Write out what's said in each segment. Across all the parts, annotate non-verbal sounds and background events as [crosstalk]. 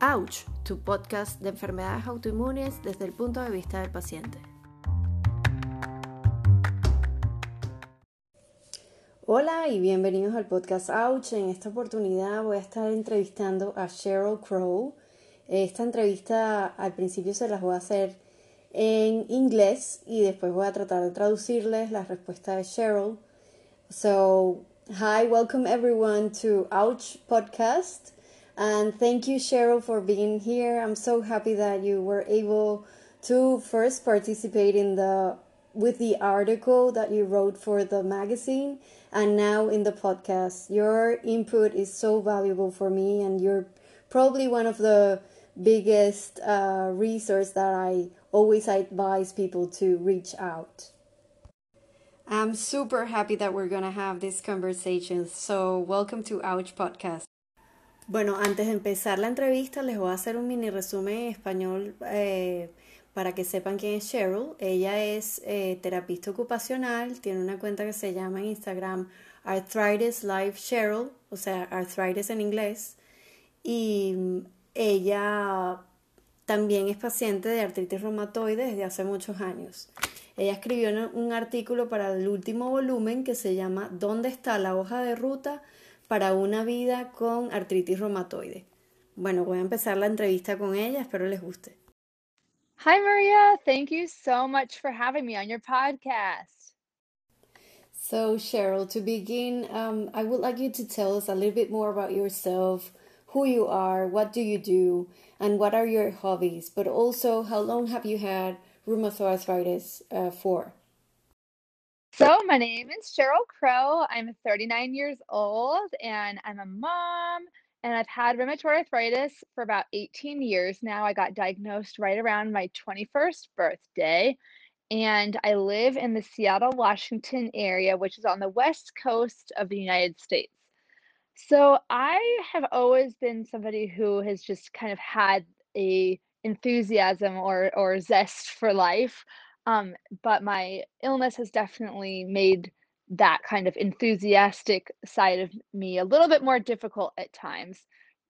Ouch, tu podcast de enfermedades autoinmunes desde el punto de vista del paciente. Hola y bienvenidos al podcast Ouch. En esta oportunidad voy a estar entrevistando a Cheryl Crow. Esta entrevista al principio se las voy a hacer en inglés y después voy a tratar de traducirles la respuesta de Cheryl. So, hi, welcome everyone to Ouch podcast. And thank you, Cheryl, for being here. I'm so happy that you were able to first participate in the with the article that you wrote for the magazine and now in the podcast. Your input is so valuable for me, and you're probably one of the biggest uh, resource that I always advise people to reach out. I'm super happy that we're gonna have this conversation. So welcome to Ouch Podcast. Bueno, antes de empezar la entrevista les voy a hacer un mini resumen en español eh, para que sepan quién es Cheryl. Ella es eh, terapista ocupacional, tiene una cuenta que se llama en Instagram Arthritis Life Cheryl, o sea, arthritis en inglés. Y mm, ella también es paciente de artritis reumatoide desde hace muchos años. Ella escribió un artículo para el último volumen que se llama ¿Dónde está la hoja de ruta? Para una vida con artritis reumatoide. Bueno, voy a empezar la entrevista con ella, espero les guste. Hi, Maria. Thank you so much for having me on your podcast. So, Cheryl, to begin, um, I would like you to tell us a little bit more about yourself, who you are, what do you do, and what are your hobbies, but also how long have you had rheumatoid arthritis uh, for? So, my name is Cheryl Crow. I'm 39 years old and I'm a mom. And I've had rheumatoid arthritis for about 18 years now. I got diagnosed right around my 21st birthday. And I live in the Seattle, Washington area, which is on the west coast of the United States. So I have always been somebody who has just kind of had a enthusiasm or or zest for life. Um, but my illness has definitely made that kind of enthusiastic side of me a little bit more difficult at times.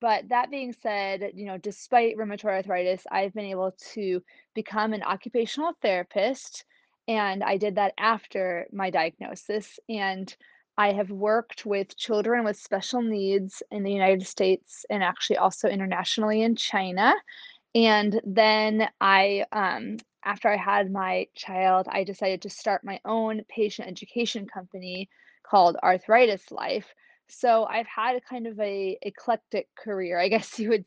But that being said, you know, despite rheumatoid arthritis, I've been able to become an occupational therapist. And I did that after my diagnosis. And I have worked with children with special needs in the United States and actually also internationally in China. And then I um, after I had my child, I decided to start my own patient education company called Arthritis Life. So I've had a kind of a eclectic career, I [laughs] guess you would.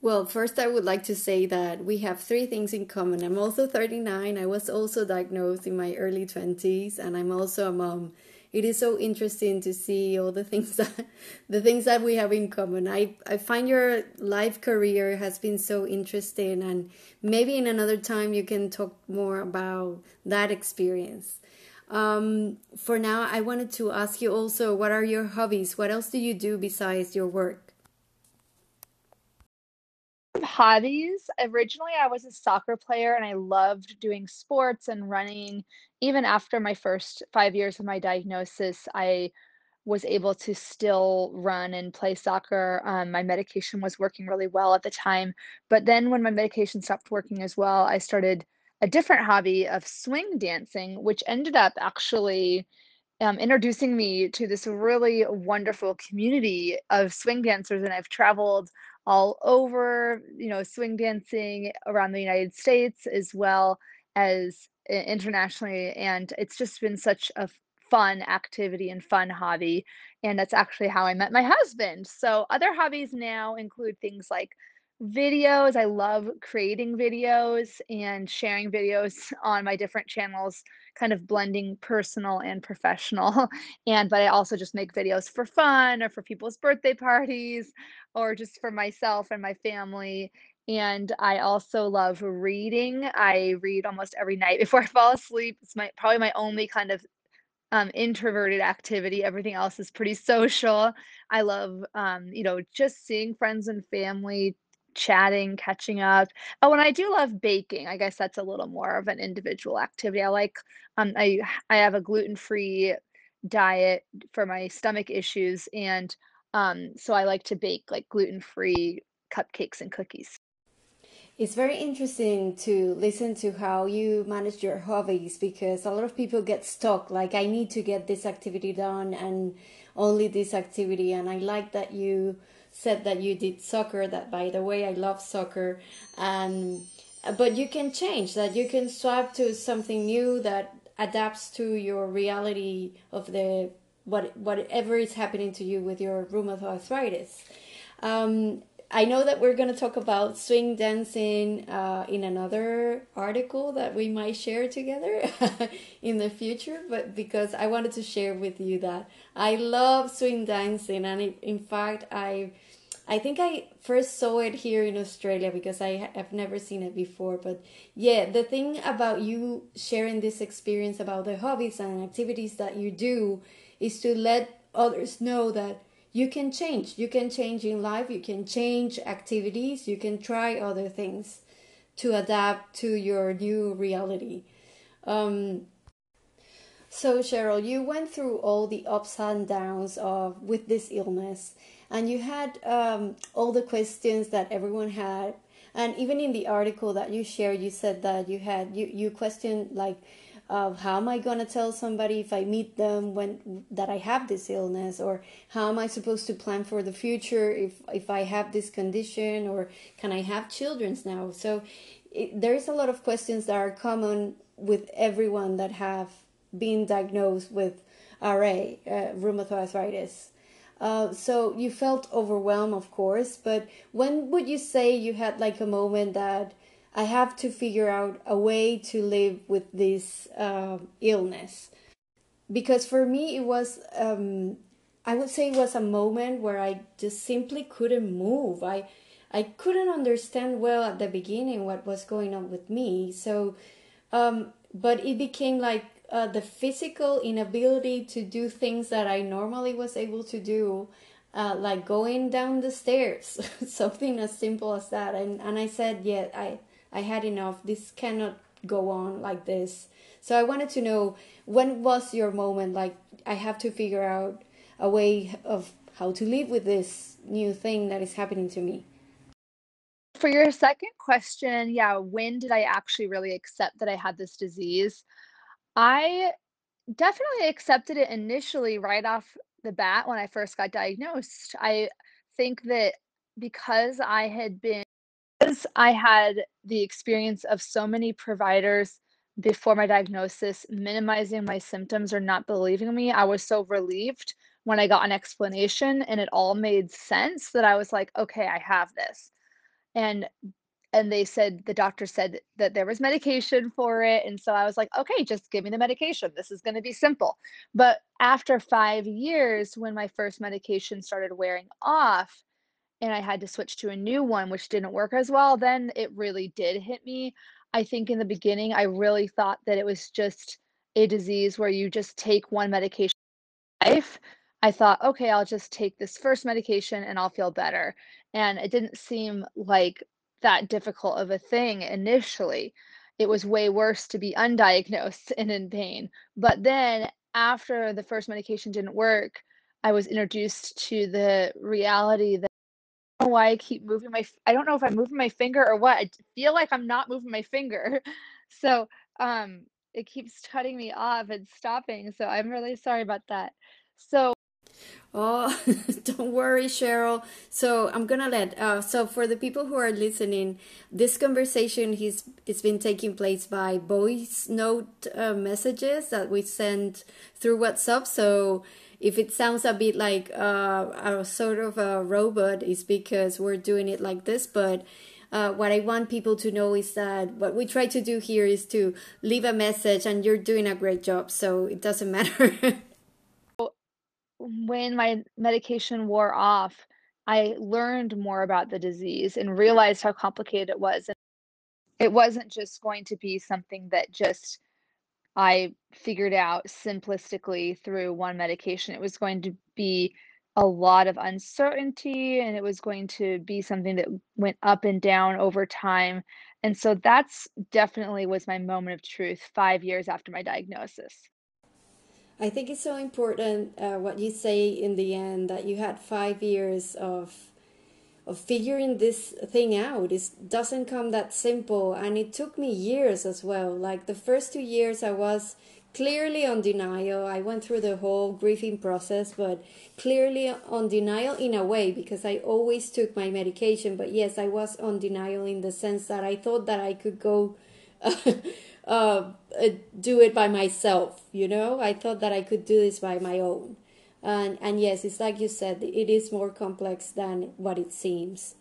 Well, first I would like to say that we have three things in common. I'm also 39. I was also diagnosed in my early 20s and I'm also a mom it is so interesting to see all the things [laughs] that the things that we have in common. I I find your life career has been so interesting, and maybe in another time you can talk more about that experience. Um, for now, I wanted to ask you also, what are your hobbies? What else do you do besides your work? hobbies. Originally, I was a soccer player and I loved doing sports and running. Even after my first five years of my diagnosis, I was able to still run and play soccer. Um, my medication was working really well at the time. But then, when my medication stopped working as well, I started a different hobby of swing dancing, which ended up actually um, introducing me to this really wonderful community of swing dancers. And I've traveled all over, you know, swing dancing around the United States as well as internationally. And it's just been such a fun activity and fun hobby. And that's actually how I met my husband. So, other hobbies now include things like videos. I love creating videos and sharing videos [laughs] on my different channels, kind of blending personal and professional. [laughs] And but I also just make videos for fun or for people's birthday parties or just for myself and my family. And I also love reading. I read almost every night before I [laughs] fall asleep. It's my probably my only kind of um, introverted activity. Everything else is pretty social. I love, um, you know, just seeing friends and family, chatting, catching up. Oh, and I do love baking. I guess that's a little more of an individual activity. I like, um, I I have a gluten free diet for my stomach issues, and um, so I like to bake like gluten-free cupcakes and cookies. It's very interesting to listen to how you manage your hobbies because a lot of people get stuck like I need to get this activity done and only this activity and I like that you said that you did soccer that by the way I love soccer and but you can change that. You can swap to something new that adapts to your reality of the what whatever is happening to you with your rheumatoid arthritis. Um, I know that we're going to talk about swing dancing uh, in another article that we might share together [laughs] in the future, but because I wanted to share with you that I love swing dancing, and in fact, I. I think I first saw it here in Australia because I have never seen it before. But yeah, the thing about you sharing this experience about the hobbies and activities that you do is to let others know that you can change. You can change in life, you can change activities, you can try other things to adapt to your new reality. Um, so Cheryl, you went through all the ups and downs of with this illness, and you had um, all the questions that everyone had, and even in the article that you shared, you said that you had you you questioned like of how am I going to tell somebody if I meet them when that I have this illness? Or how am I supposed to plan for the future if if I have this condition? Or can I have children's now? So it, there's a lot of questions that are common with everyone that have been diagnosed with RA uh, rheumatoid arthritis. Uh, so you felt overwhelmed of course but when would you say you had like a moment that I have to figure out a way to live with this uh, illness. Because for me, it was, um, I would say, it was a moment where I just simply couldn't move. I, I couldn't understand well at the beginning what was going on with me. So, um, but it became like uh, the physical inability to do things that I normally was able to do, uh, like going down the stairs, [laughs] something as simple as that. And and I said, yeah, I I had enough. This cannot go on like this. So I wanted to know when was your moment like I have to figure out a way of how to live with this new thing that is happening to me. For your second question, yeah, when did I actually really accept that I had this disease? I definitely accepted it initially right off the bat when I first got diagnosed. I think that because I had been because I had the experience of so many providers before my diagnosis minimizing my symptoms or not believing me, I was so relieved when I got an explanation and it all made sense that I was like, okay, I have this. And and they said the doctor said that there was medication for it and so I was like, okay, just give me the medication. This is going to be simple. But after 5 years when my first medication started wearing off, and I had to switch to a new one, which didn't work as well, then it really did hit me. I think in the beginning, I really thought that it was just a disease where you just take one medication life. I thought, okay, I'll just take this first medication and I'll feel better. And it didn't seem like that difficult of a thing initially. It was way worse to be undiagnosed [laughs] and in pain. But then after the first medication didn't work, I was introduced to the reality that know why I keep moving my I don't know if I'm moving my finger or what. I feel like I'm not moving my finger. [laughs] So, um, it keeps cutting me off and stopping, so I'm really sorry about that. So Oh, [laughs] don't worry, Cheryl. So I'm gonna let. Uh, so for the people who are listening, this conversation he's it's been taking place by voice note uh, messages that we send through WhatsApp. So if it sounds a bit like uh, a sort of a robot, it's because we're doing it like this. But uh, what I want people to know is that what we try to do here is to leave a message, and you're doing a great job. So it doesn't [laughs] matter. when my medication wore off, I learned more about the disease and realized how complicated it was. And it wasn't just going to be something that just I figured out simplistically through one medication. It was going to be a lot of uncertainty and it was going to be something that went up and down over time. And so that's definitely was my moment of truth 5 years after my diagnosis. I think it's so important uh, what you say in the end that you had 5 years of of figuring this thing out. It doesn't come that simple, and it took me years as well. Like the first two years, I was clearly on denial. I went through the whole grieving process, but clearly on denial in a way because I always took my medication. But yes, I was on denial in the sense that I thought that I could go. [laughs] Uh, uh, do it by myself you know i thought that i could do this by my own and and yes it's like you said it is more complex than what it seems.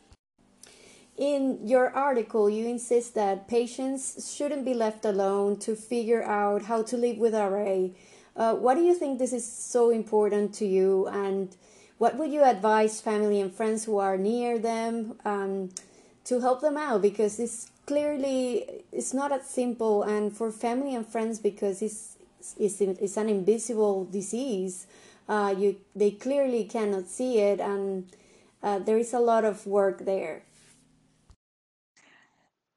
In your article you insist that patients shouldn't be left alone to figure out how to live with ra uh, what do you think this is so important to you? And what would you advise family and friends who are near them um, to help them out? Because this clearly it's not as simple and for family and friends because it's it's, it's an invisible disease uh, you they clearly cannot see it and uh, there is a lot of work there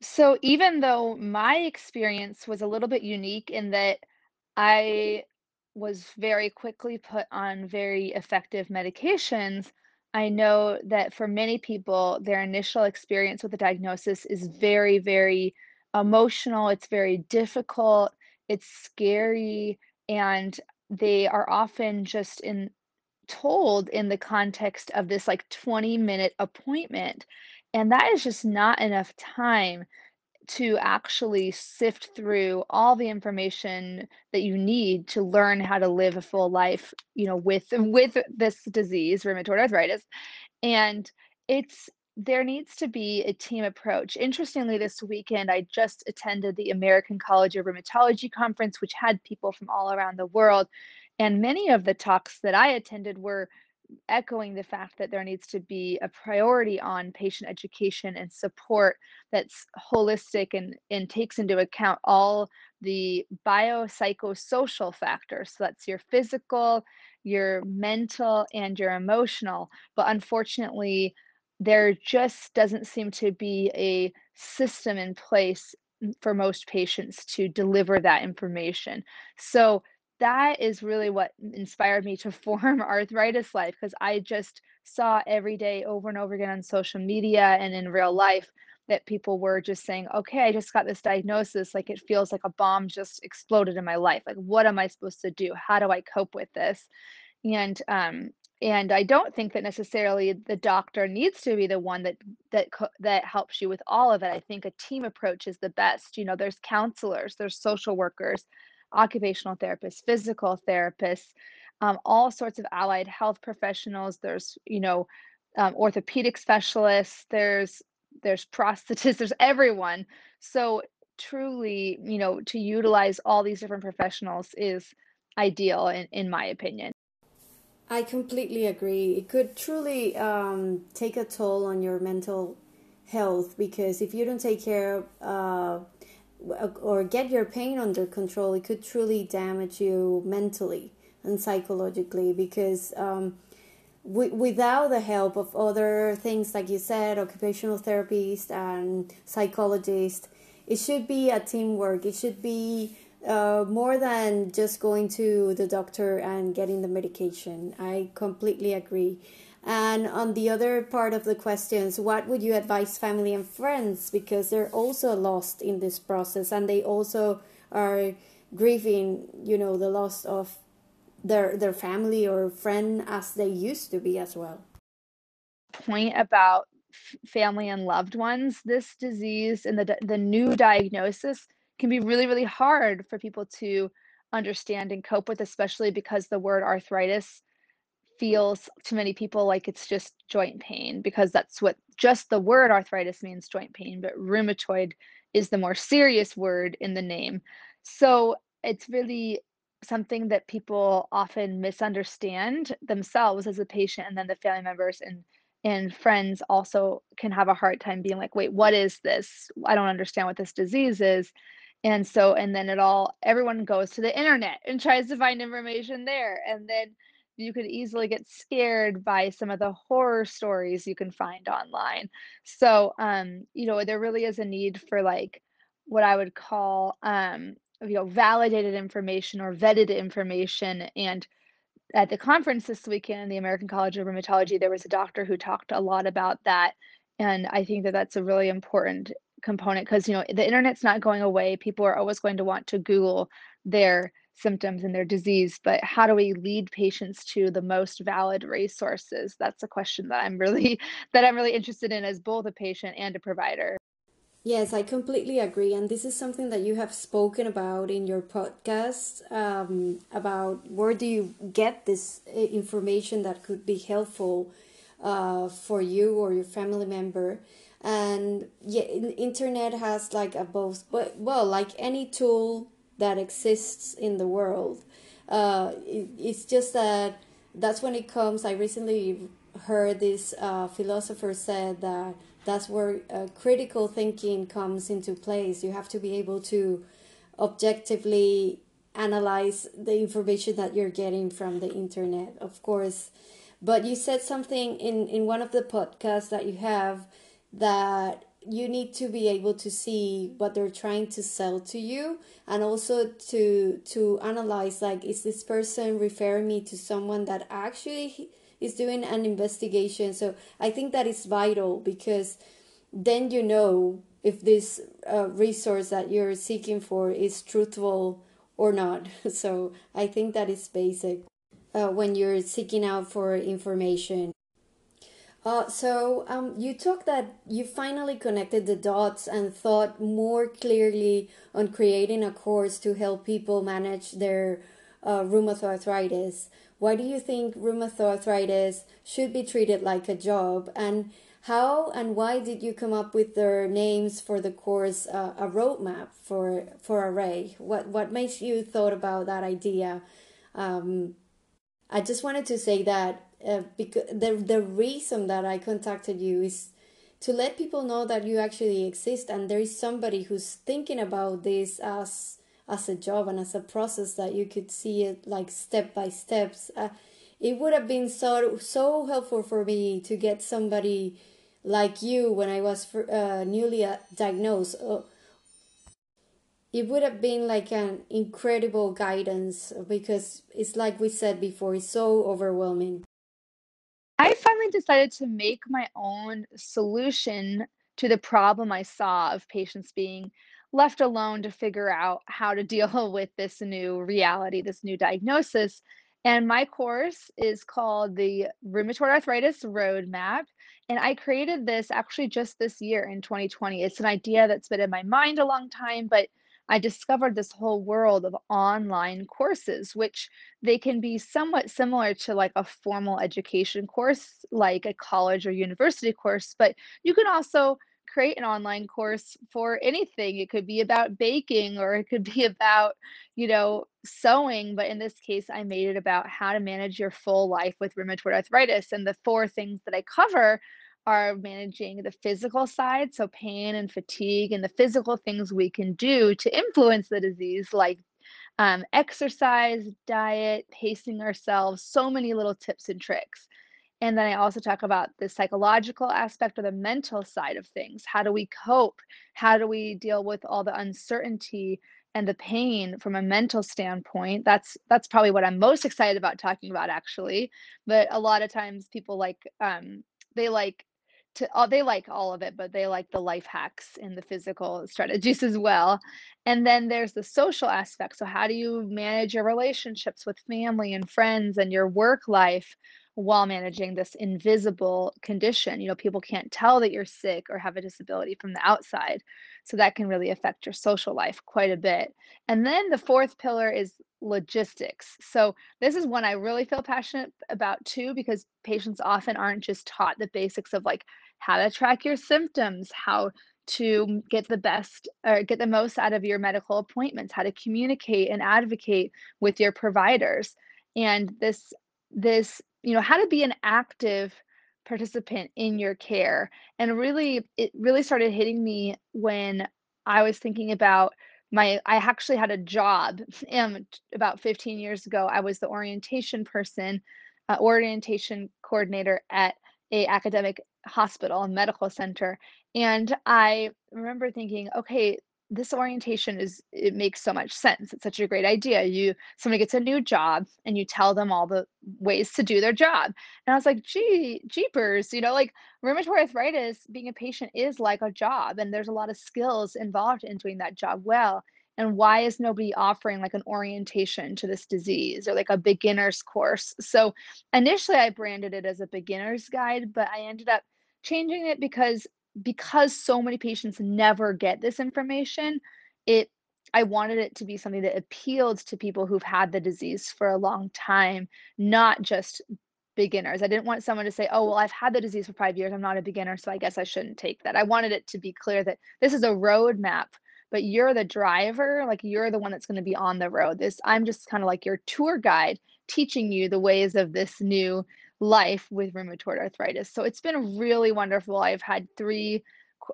so even though my experience was a little bit unique in that i was very quickly put on very effective medications I know that for many people, their initial experience with the diagnosis is very, very emotional. It's very difficult. It's scary. And they are often just in told in the context of this like 20 minute appointment. And that is just not enough time to actually sift through all the information that you need to learn how to live a full life, you know, with [laughs] with this disease, rheumatoid arthritis. And it's there needs to be a team approach. Interestingly, this weekend I just attended the American College of Rheumatology conference, which had people from all around the world. And many of the talks that I attended were echoing the fact that there needs to be a priority on patient education and support that's holistic and, and takes into account all the biopsychosocial factors. So that's your physical, your mental, and your emotional. But unfortunately, there just doesn't seem to be a system in place for most patients to deliver that information. So that is really what inspired me to [laughs] form Arthritis Life because I just saw every day over and over again on social media and in real life that people were just saying, okay, I just got this diagnosis. Like it feels like a bomb just exploded in my life. Like, what am I supposed to do? How do I cope with this? And, um, and I don't think that necessarily the doctor needs to be the one that that that helps you with all of it. I think a team approach is the best. You know, there's counselors, there's social workers, occupational therapists, physical therapists, um, all sorts of allied health professionals. There's, you know, um, orthopedic specialists. There's there's prosthetists. [laughs] There's everyone. So truly, you know, to utilize all these different professionals is ideal in, in my opinion. I completely agree. It could truly um, take a toll on your mental health because if you don't take care of uh, or get your pain under control, it could truly damage you mentally and psychologically because um, without the help of other things, like you said, occupational therapists and psychologists, it should be a teamwork. It should be uh, more than just going to the doctor and getting the medication. I completely agree. And on the other part of the questions, what would you advise family and friends? Because they're also lost in this process and they also are grieving, you know, the loss of their their family or friend as they used to be as well. Point about family and loved ones, this disease and the the new diagnosis can be really really hard for people to understand and cope with especially because the word arthritis feels to many people like it's just joint pain because that's what just the word arthritis means joint pain, but rheumatoid is the more serious word in the name. So it's really something that people often misunderstand themselves as a patient and then the family members and and friends also can have a hard time being like wait what is this i don't understand what this disease is and so and then it all everyone goes to the internet and tries to find information there and then you could easily get scared by some of the horror stories you can find online. So, um, you know, there really is a need for like what I would call, um, you know, validated information or vetted information and at the conference this weekend, the American College of Rheumatology, there was a doctor who talked a lot about that, and I think that that's a really important component because you know the internet's not going away. People are always going to want to Google their symptoms and their disease, but how do we lead patients to the most valid resources? That's a question that I'm really [laughs] that I'm really interested in as both a patient and a provider. Yes, I completely agree. And this is something that you have spoken about in your podcast um, about where do you get this uh, information that could be helpful uh, for you or your family member. And yeah, internet has like a both, but well, like any tool that exists in the world. Uh, it, it's just that that's when it comes. I recently heard this uh, philosopher said that that's where uh, critical thinking comes into place. You have to be able to objectively analyze the information that you're getting from the internet, of course. But you said something in, in one of the podcasts that you have that you need to be able to see what they're trying to sell to you and also to to analyze like is this person referring me to someone that actually is doing an investigation. So I think that is vital because then you know if this uh, resource that you're seeking for is truthful or not. [laughs] So I think that is basic uh, when you're seeking out for information. Uh, so um, you talked that you finally connected the dots and thought more clearly on creating a course to help people manage their uh, rheumatoid arthritis. Why do you think rheumatoid arthritis should be treated like a job? And how and why did you come up with their names for the course, uh, a roadmap for for Array? What what makes you thought about that idea? Um, I just wanted to say that uh, because the the reason that I contacted you is to let people know that you actually exist and there is somebody who's thinking about this as as a job and as a process that you could see it like step by steps. Uh, it would have been so so helpful for me to get somebody like you when I was uh, newly uh, diagnosed. Uh, it would have been like an incredible guidance because it's like we said before, it's so overwhelming. I finally decided to make my own solution to the problem I saw of patients being left alone to figure out how to deal [laughs] with this new reality, this new diagnosis. And my course is called the Rheumatoid Arthritis Roadmap. And I created this actually just this year in 2020. It's an idea that's been in my mind a long time, but I discovered this whole world of online courses, which they can be somewhat similar to like a formal education course, like a college or university course, but you can also create an online course for anything. It could be about baking or it could [laughs] be about, you know, sewing. But in this case, I made it about how to manage your full life with rheumatoid arthritis. And the four things that I cover are managing the physical side, so pain and fatigue, and the physical things we can do to influence the disease, like um, exercise, diet, pacing ourselves, so many little tips and tricks. And then I also talk about the psychological aspect or the mental side of things. How do we cope? How do we deal with all the uncertainty and the pain from a mental standpoint? That's that's probably what I'm most excited about talking about actually. But a lot of times people like um they like to oh, they like all of it, but they like the life hacks and the physical strategies as well. And then there's the social aspect. So how do you manage your relationships with family and friends and your work life? while managing this invisible condition. You know, people can't tell that you're sick or have a disability from the outside. So that can really affect your social life quite a bit. And then the fourth pillar is logistics. So this is one I really feel passionate about too, because patients often aren't just taught the basics of like how to track your symptoms, how to mm, get the best or get the most out of your medical appointments, how to communicate and advocate with your providers. And this this you know, how to be an active participant in your care. And really, it really started hitting me when I was thinking about my I actually had a job [laughs] um, about 15 years ago. I was the orientation person, uh, orientation coordinator at a academic hospital, a medical center. And I remember thinking, okay, this orientation is it makes so much sense. It's such a great idea. You somebody gets a new job and you tell them all the ways to do their job. And I was like, gee, jeepers, you know, like rheumatoid arthritis, being a patient is like a job, and there's a lot of skills involved in doing that job well. And why is nobody offering like an orientation to this disease or like a beginner's course? So initially I branded it as a beginner's guide, but I ended up changing it because because so many patients never get this information, it I wanted it to be something that appealed to people who've had the disease for a long time, not just beginners. I didn't want someone to say, "Oh, well, I've had the disease for 5 years. I'm not a beginner, so I guess I shouldn't take that." I wanted it to be clear that this is a roadmap, but you're the driver, like you're the one that's going to be on the road. This I'm just kind of like your tour guide teaching you the ways of this new life with rheumatoid arthritis. So it's been really wonderful. I've had three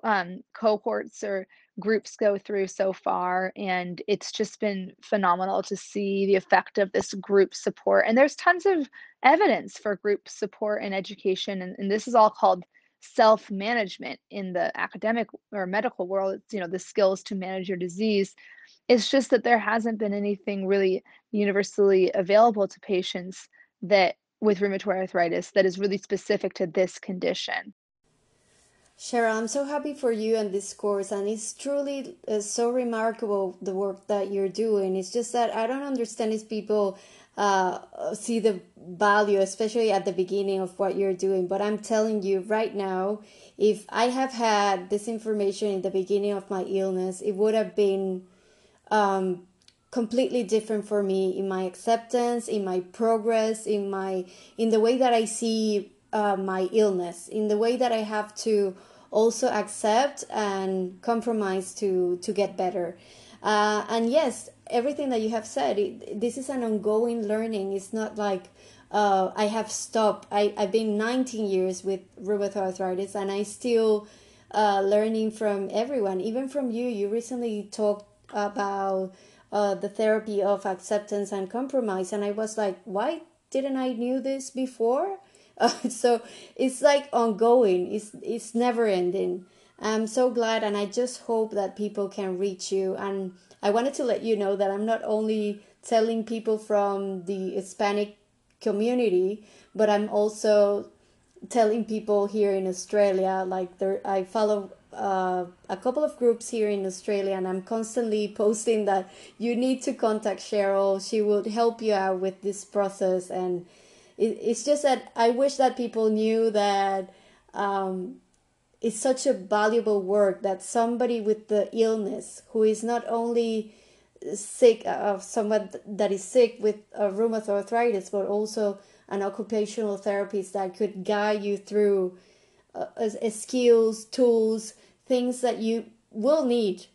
um, cohorts or groups go through so far, and it's just been phenomenal to see the effect of this group support. And there's tons of evidence for group support and education, and, and this is all called self management in the academic or medical world. It's, you know, the skills to manage your disease. It's just that there hasn't been anything really universally available to patients that with rheumatoid arthritis that is really specific to this condition. Cheryl, I'm so happy for you and this course, and it's truly uh, so remarkable the work that you're doing. It's just that I don't understand if people uh, see the value, especially at the beginning of what you're doing. But I'm telling you right now, if I have had this information in the beginning of my illness, it would have been um, completely different for me in my acceptance in my progress in my in the way that i see uh, my illness in the way that i have to also accept and compromise to to get better. Uh, and yes everything that you have said it, this is an ongoing learning. It's not like uh, i have stopped. I, i've been 19 years with rheumatoid arthritis and i still uh, learning from everyone even from you. You recently talked about uh, the therapy of acceptance and compromise. And i was like why didn't i knew this before? [laughs] Uh, so it's like ongoing. It's it's never ending. I'm so glad and i just hope that people can reach you. And i wanted to let you know that i'm not only telling people from the hispanic community but i'm also telling people here in australia like there i follow uh, a couple of groups here in Australia, and I'm constantly [laughs] posting that you need to contact Cheryl. She will help you out with this process, and it, it's just that I wish that people knew that um, it's such a valuable work that somebody with the illness who is not only sick of uh, someone that is sick with uh, rheumatoid arthritis, but also an occupational therapist that could guide you through uh, skills, tools, things that you will need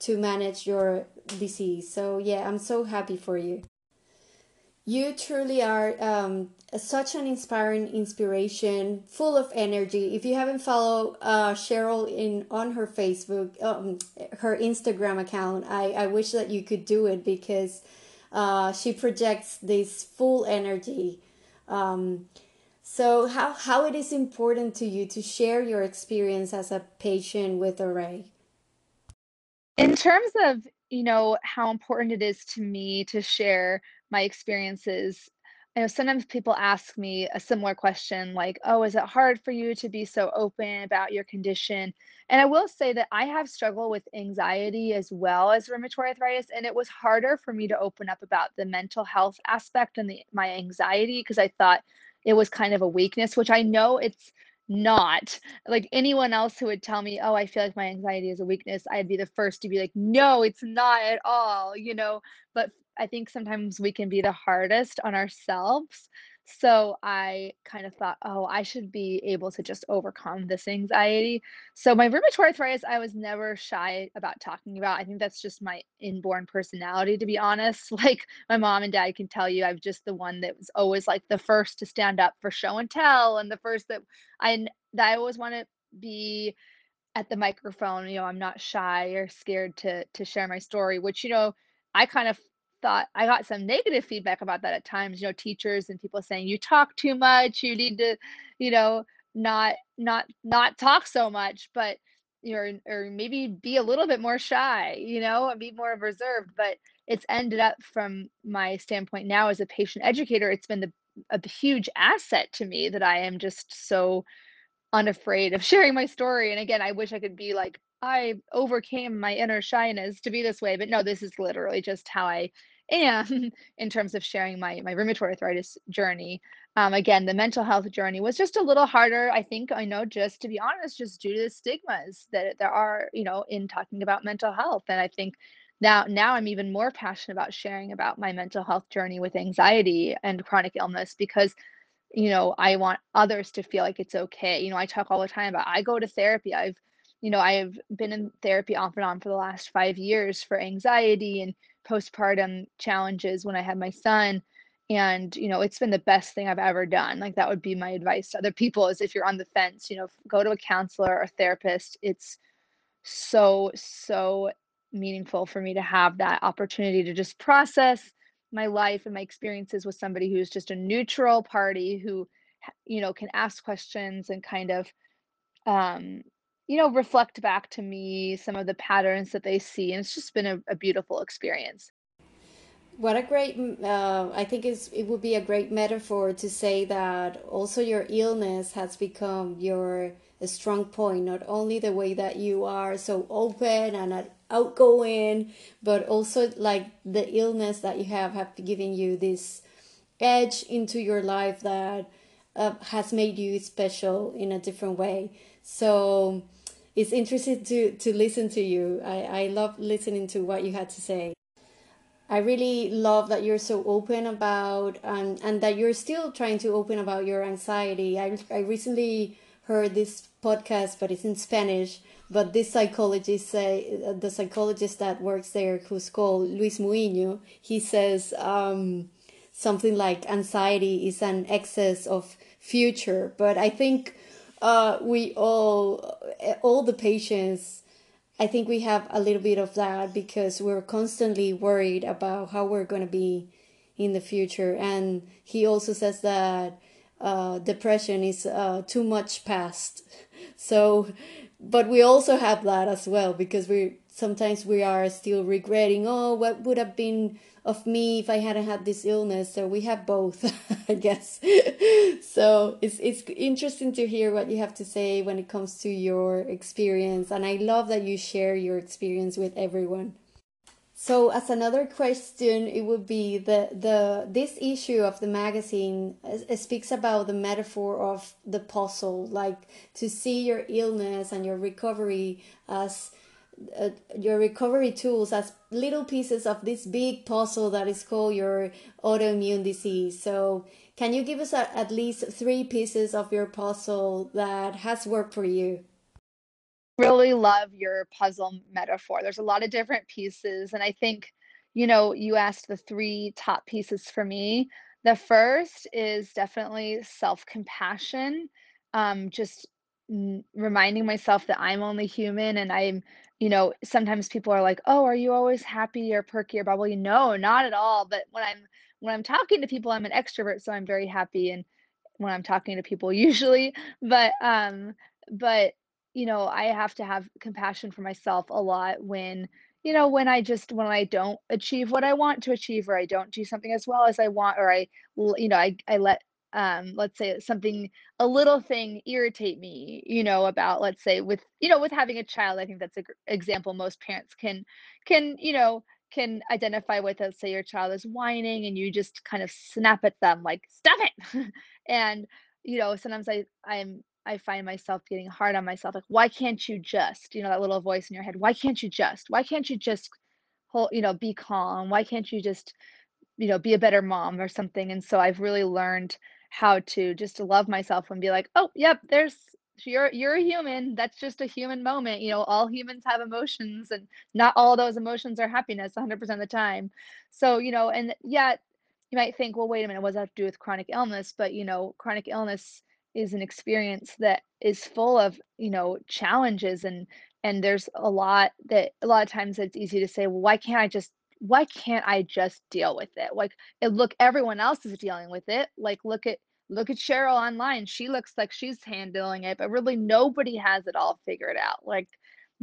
to manage your disease. So, yeah, I'm so happy for you. You truly are um, such an inspiring inspiration, full of energy. If you haven't followed uh, Cheryl in on her Facebook, um, her Instagram account, I, I wish that you could do it because uh, she projects this full energy. Um, so how, how it is important to you to share your experience as a patient with RA? In terms of, you know, how important it is to me to share my experiences, I know sometimes people ask me a similar question like, "Oh, is it hard for you to be so open about your condition?" And I will say that I have struggled with anxiety as well as rheumatoid arthritis, and it was harder for me to open up about the mental health aspect and the my anxiety because I thought it was kind of a weakness, which I know it's not. Like anyone else who would tell me, "Oh, I feel like my anxiety is a weakness," I'd be the first to be like, "No, it's not at all," you know? But I think sometimes we can be the hardest on ourselves. So I kind of thought, "Oh, I should be able to just overcome this anxiety." So my rheumatoid arthritis, I was never shy about talking about. I think that's just my inborn personality, to be honest. [laughs] Like my mom and dad can tell you, I'm just the one that was always like the first to stand up for show and tell, and the first that I that I always want to be at the microphone. You know, I'm not shy or scared to to share my story, which you know I kind of thought I got some negative feedback about that at times, you know, teachers and people saying you talk too much, you need to, you know, not not not talk so much, but or or maybe be a little bit more shy, you know, and be more reserved, but it's ended up from my standpoint now as a patient educator, it's been the a huge asset to me that I am just so unafraid of [laughs] sharing my story. And again, I wish I could be like, I overcame my inner shyness to be this way, but no, this is literally just how I am [laughs] in terms of sharing my my rheumatoid arthritis journey. Um, again, the mental health journey was just a little harder, I think. I know, just to be honest, just due to the stigmas that there are, you know, in talking about mental health. And I think now now I'm even more passionate about sharing about my mental health journey with anxiety and chronic illness because you know, I want others to feel like it's okay. You know, I talk all the time about I go to therapy. I've, you know, I've been in therapy off and on for the last five years for anxiety and postpartum challenges when I had my son. And, you know, it's been the best thing I've ever done. Like that would be my advice to other people is if you're on the fence, you know, go to a counselor or therapist. It's so, so meaningful for me to have that opportunity to just process my life and my experiences with somebody who's just a neutral party who you know can ask questions and kind of um you know reflect back to me some of the patterns that they see and it's just been a, a beautiful experience. What a great uh, i think it would be a great metaphor to say that also your illness has become your strong point not only the way that you are so open and outgoing but also like the illness that you have have given you this edge into your life that uh, has made you special in a different way. So it's interesting to to listen to you i i love listening to what you had to say I really love that you're so open about and and that you're still trying to open about your anxiety. I I recently heard this podcast, but it's in Spanish. But this psychologist say the psychologist that works there, who's called Luis Muiño, he says um, something like anxiety is an excess of future. But I think uh, we all, uh, all the patients, I think we have a little bit of that because we're constantly worried about how we're going to be in the future. And he also says that uh, depression is uh, too much past. [laughs] So, but we also have that as well because we sometimes we are still regretting. Oh, what would have been of me if I hadn't had this illness? So we have both, [laughs] I guess. so it's it's interesting to hear what you have to say when it comes to your experience, and I love that you share your experience with everyone. So, as another question, it would be the the this issue of the magazine uh, speaks about the metaphor of the puzzle, like to see your illness and your recovery as uh, your recovery tools as little pieces of this big puzzle that is called your autoimmune disease. So, can you give us a, at least three pieces of your puzzle that has worked for you? really love your puzzle metaphor. There's a lot of different pieces, and I think, you know, you asked the three top pieces for me. The first is definitely self compassion, um, just reminding myself that I'm only human and I'm, you know, sometimes people are like, "Oh, are you always happy or perky or bubbly?" No, not at all. But when I'm when I'm talking to people, I'm an extrovert, so I'm very happy and when I'm talking to people [laughs] usually. But um, but you know, I have to have compassion for myself a lot when, you know, when I just when I don't achieve what I want to achieve or I don't do something as well as I want or I you know, I I let um let's say something a little thing irritate me you know about let's say with you know with having a child i think that's a gr- example most parents can can you know can identify with let's say your child is whining and you just kind of snap at them like stop it [laughs] and you know sometimes i i'm I find myself getting hard on myself, like, "Why can't you just" you know, that little voice in your head, "Why can't you just? Why can't you just hold you know, be calm? Why can't you just, you know, be a better mom or something?" And so I've really learned how to just to love myself and be like, "Oh, yep, there's you're you're a human. That's just a human moment." You know, all humans have emotions and not all those emotions are happiness 100% of the time. So, you know, and yet you might think, well, wait a minute, what does that have to do with chronic illness? But, you know, chronic illness is an experience that is full of, you know, challenges and and there's a lot that a lot of times it's easy to say, well, why can't I just why can't I just deal with it? Like, and look, everyone else is dealing with it. Like, look at look at Cheryl online. She looks like she's handling it, but really nobody has it all figured out. Like,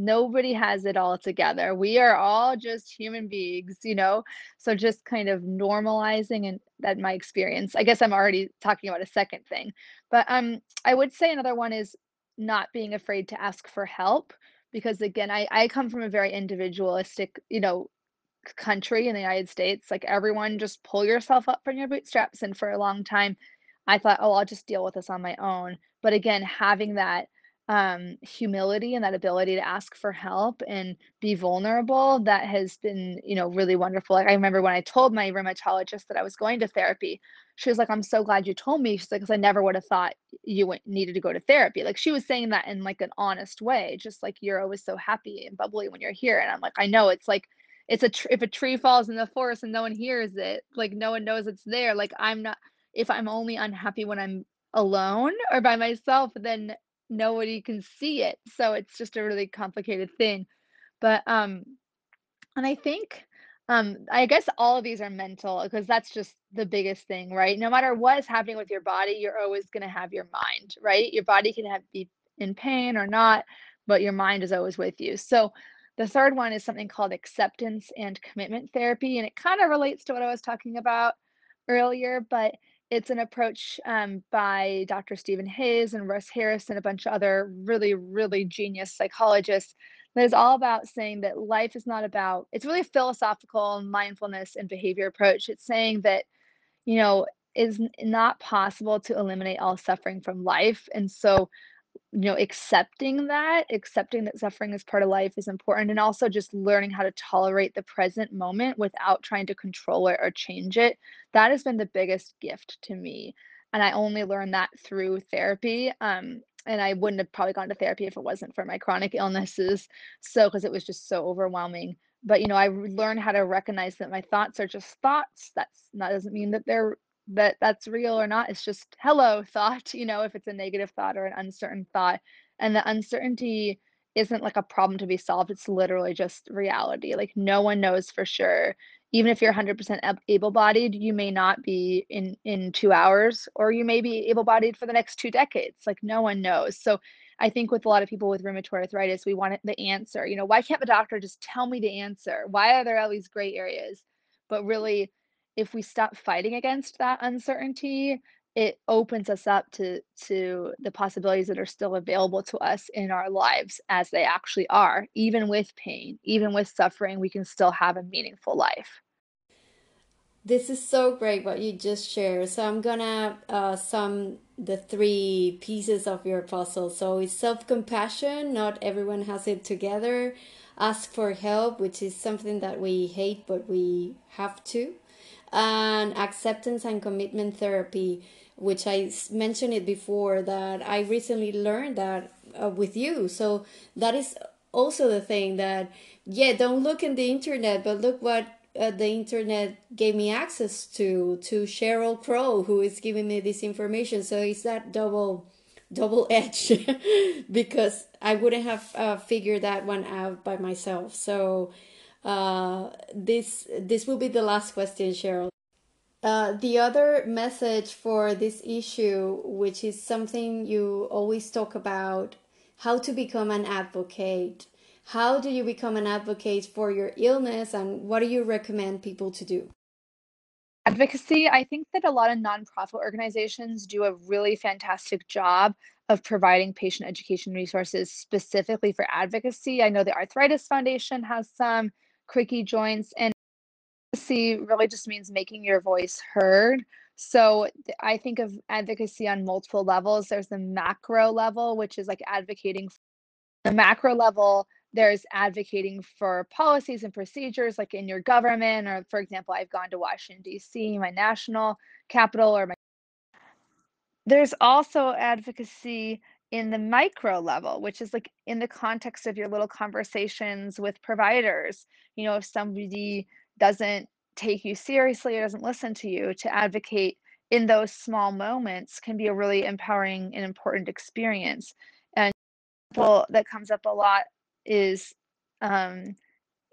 Nobody has it all together. We are all just human beings, you know? So just kind of normalizing and that my experience. I guess I'm already talking about a second thing. But um I would say another one is not being afraid to ask for help because again, I I come from a very individualistic, you know, country in the United States. Like everyone just pull yourself up from your bootstraps. And for a long time, I thought, oh, I'll just deal with this on my own. But again, having that um, humility and that ability to ask for help and be vulnerable, that has been, you know, really wonderful. Like I remember when I told my rheumatologist that I was going to therapy, she was like, "I'm so glad you told me." She's like, "Because I never would have thought you went, needed to go to therapy." Like she was saying that in like an honest way, just like you're always so happy and bubbly when you're here. And I'm like, I know it's like it's a tr- if a tree falls in the forest and no one hears it, like no one knows it's there. Like I'm not if I'm only unhappy when I'm alone or by myself, then nobody can see it. So it's just a really complicated thing. But um and I think, um, I guess all of these are mental because that's just the biggest thing, right? No matter what is happening with your body, you're always going to have your mind, right? Your body can have be in pain or not, but your mind is always with you. So the third one is something called acceptance and commitment therapy, and it kind of relates to what I was talking about earlier, but it's an approach um, by Dr. Stephen Hayes and Russ Harris and a bunch of other really, really genius psychologists that is all about saying that life is not about it's really a philosophical mindfulness and behavior approach. It's saying that, you know, is not possible to eliminate all suffering from life. And so you know, accepting that, accepting that suffering is part of life is important, and also just learning how to tolerate the present moment without trying to control it or change it. That has been the biggest gift to me, and I only learned that through therapy. Um, and I wouldn't have probably gone to therapy if it wasn't for my chronic illnesses. So, because it was just so overwhelming. But you know, i learned how to recognize that my thoughts are just thoughts. That's that doesn't mean that they're that that's real or not. It's just hello [laughs] thought, you know, if it's a negative thought or an uncertain thought. And the uncertainty isn't like a problem to be solved. It's literally just reality. Like no one knows for sure. Even if you're 100% able-bodied, you may not be in in 2 hours or you may be able-bodied for the next 2 decades. Like no one knows. So I think with a lot of people with rheumatoid arthritis, we want the answer. You know, why can't the doctor just tell me the answer? Why are there all these gray areas? But really if we stop fighting against that uncertainty, it opens us up to to the possibilities that are still available to us in our lives as they actually are. Even with pain, even with suffering, we can still have a meaningful life. This is so great what you just shared. So I'm gonna uh, sum the three pieces of your puzzle. So it's self-compassion. Not everyone has it together. Ask for help, which is something that we hate, but we have to. And acceptance and commitment therapy, which I mentioned it before that I recently learned that uh, with you. So that is also the thing that yeah, don't look in the internet, but look what uh, the internet gave me access to to Cheryl Crow, who is giving me this information. So it's that double double edge [laughs] because I wouldn't have uh, figured that one out by myself. So uh, this this will be the last question, Cheryl. Uh, the other message for this issue, which is something you always talk about, how to become an advocate. How do you become an advocate for your illness, and what do you recommend people to do? Advocacy, I think that a lot of nonprofit organizations do a really fantastic job of providing patient education resources specifically for advocacy. I know the Arthritis Foundation has some, Creaky Joints, and Advocacy really just means making your voice heard. So I think of advocacy on multiple levels. There's the macro level, which is like advocating the macro level. There's advocating for policies and procedures, like in your government, or for example, I've gone to Washington, D.C., my national capital, or my there's also advocacy in the micro level, which is like in the context of your little conversations with providers. You know, if somebody doesn't take you seriously or doesn't listen to you, to advocate in those small moments can be a really empowering and important experience. And that comes up a lot is um,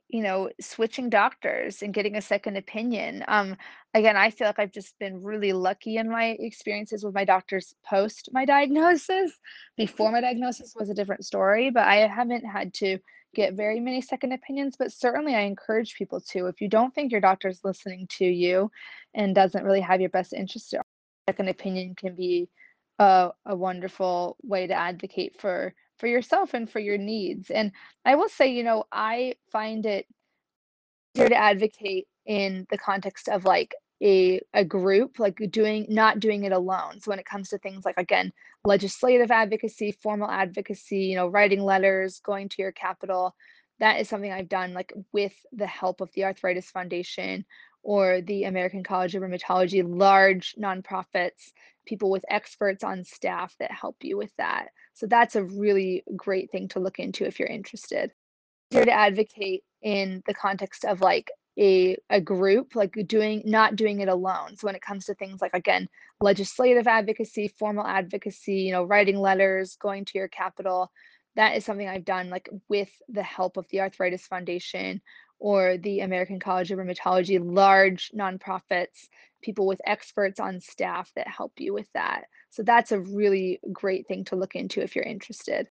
you know, switching doctors and getting a second opinion. Um, again, I feel like I've just been really lucky in my experiences with my doctors post my diagnosis. Before my diagnosis was a different story, but I haven't had to get very many second opinions, but certainly I encourage people to. If you don't think your doctor's listening to you and doesn't really have your best interest, second opinion can be a, a wonderful way to advocate for for yourself and for your needs. And I will say, you know, I find it easier to advocate in the context of like a a group like doing not doing it alone so when it comes to things like again legislative advocacy formal advocacy you know writing letters going to your capital that is something i've done like with the help of the arthritis foundation or the american college of rheumatology large nonprofits people with experts on staff that help you with that. So that's a really great thing to look into if you're interested. Here to advocate in the context of like a a group like doing not doing it alone. So when it comes to things like again legislative advocacy formal advocacy you know writing letters going to your capital that is something i've done like with the help of the arthritis foundation or the american college of rheumatology large nonprofits people with experts on staff that help you with that. So that's a really great thing to look into if you're interested.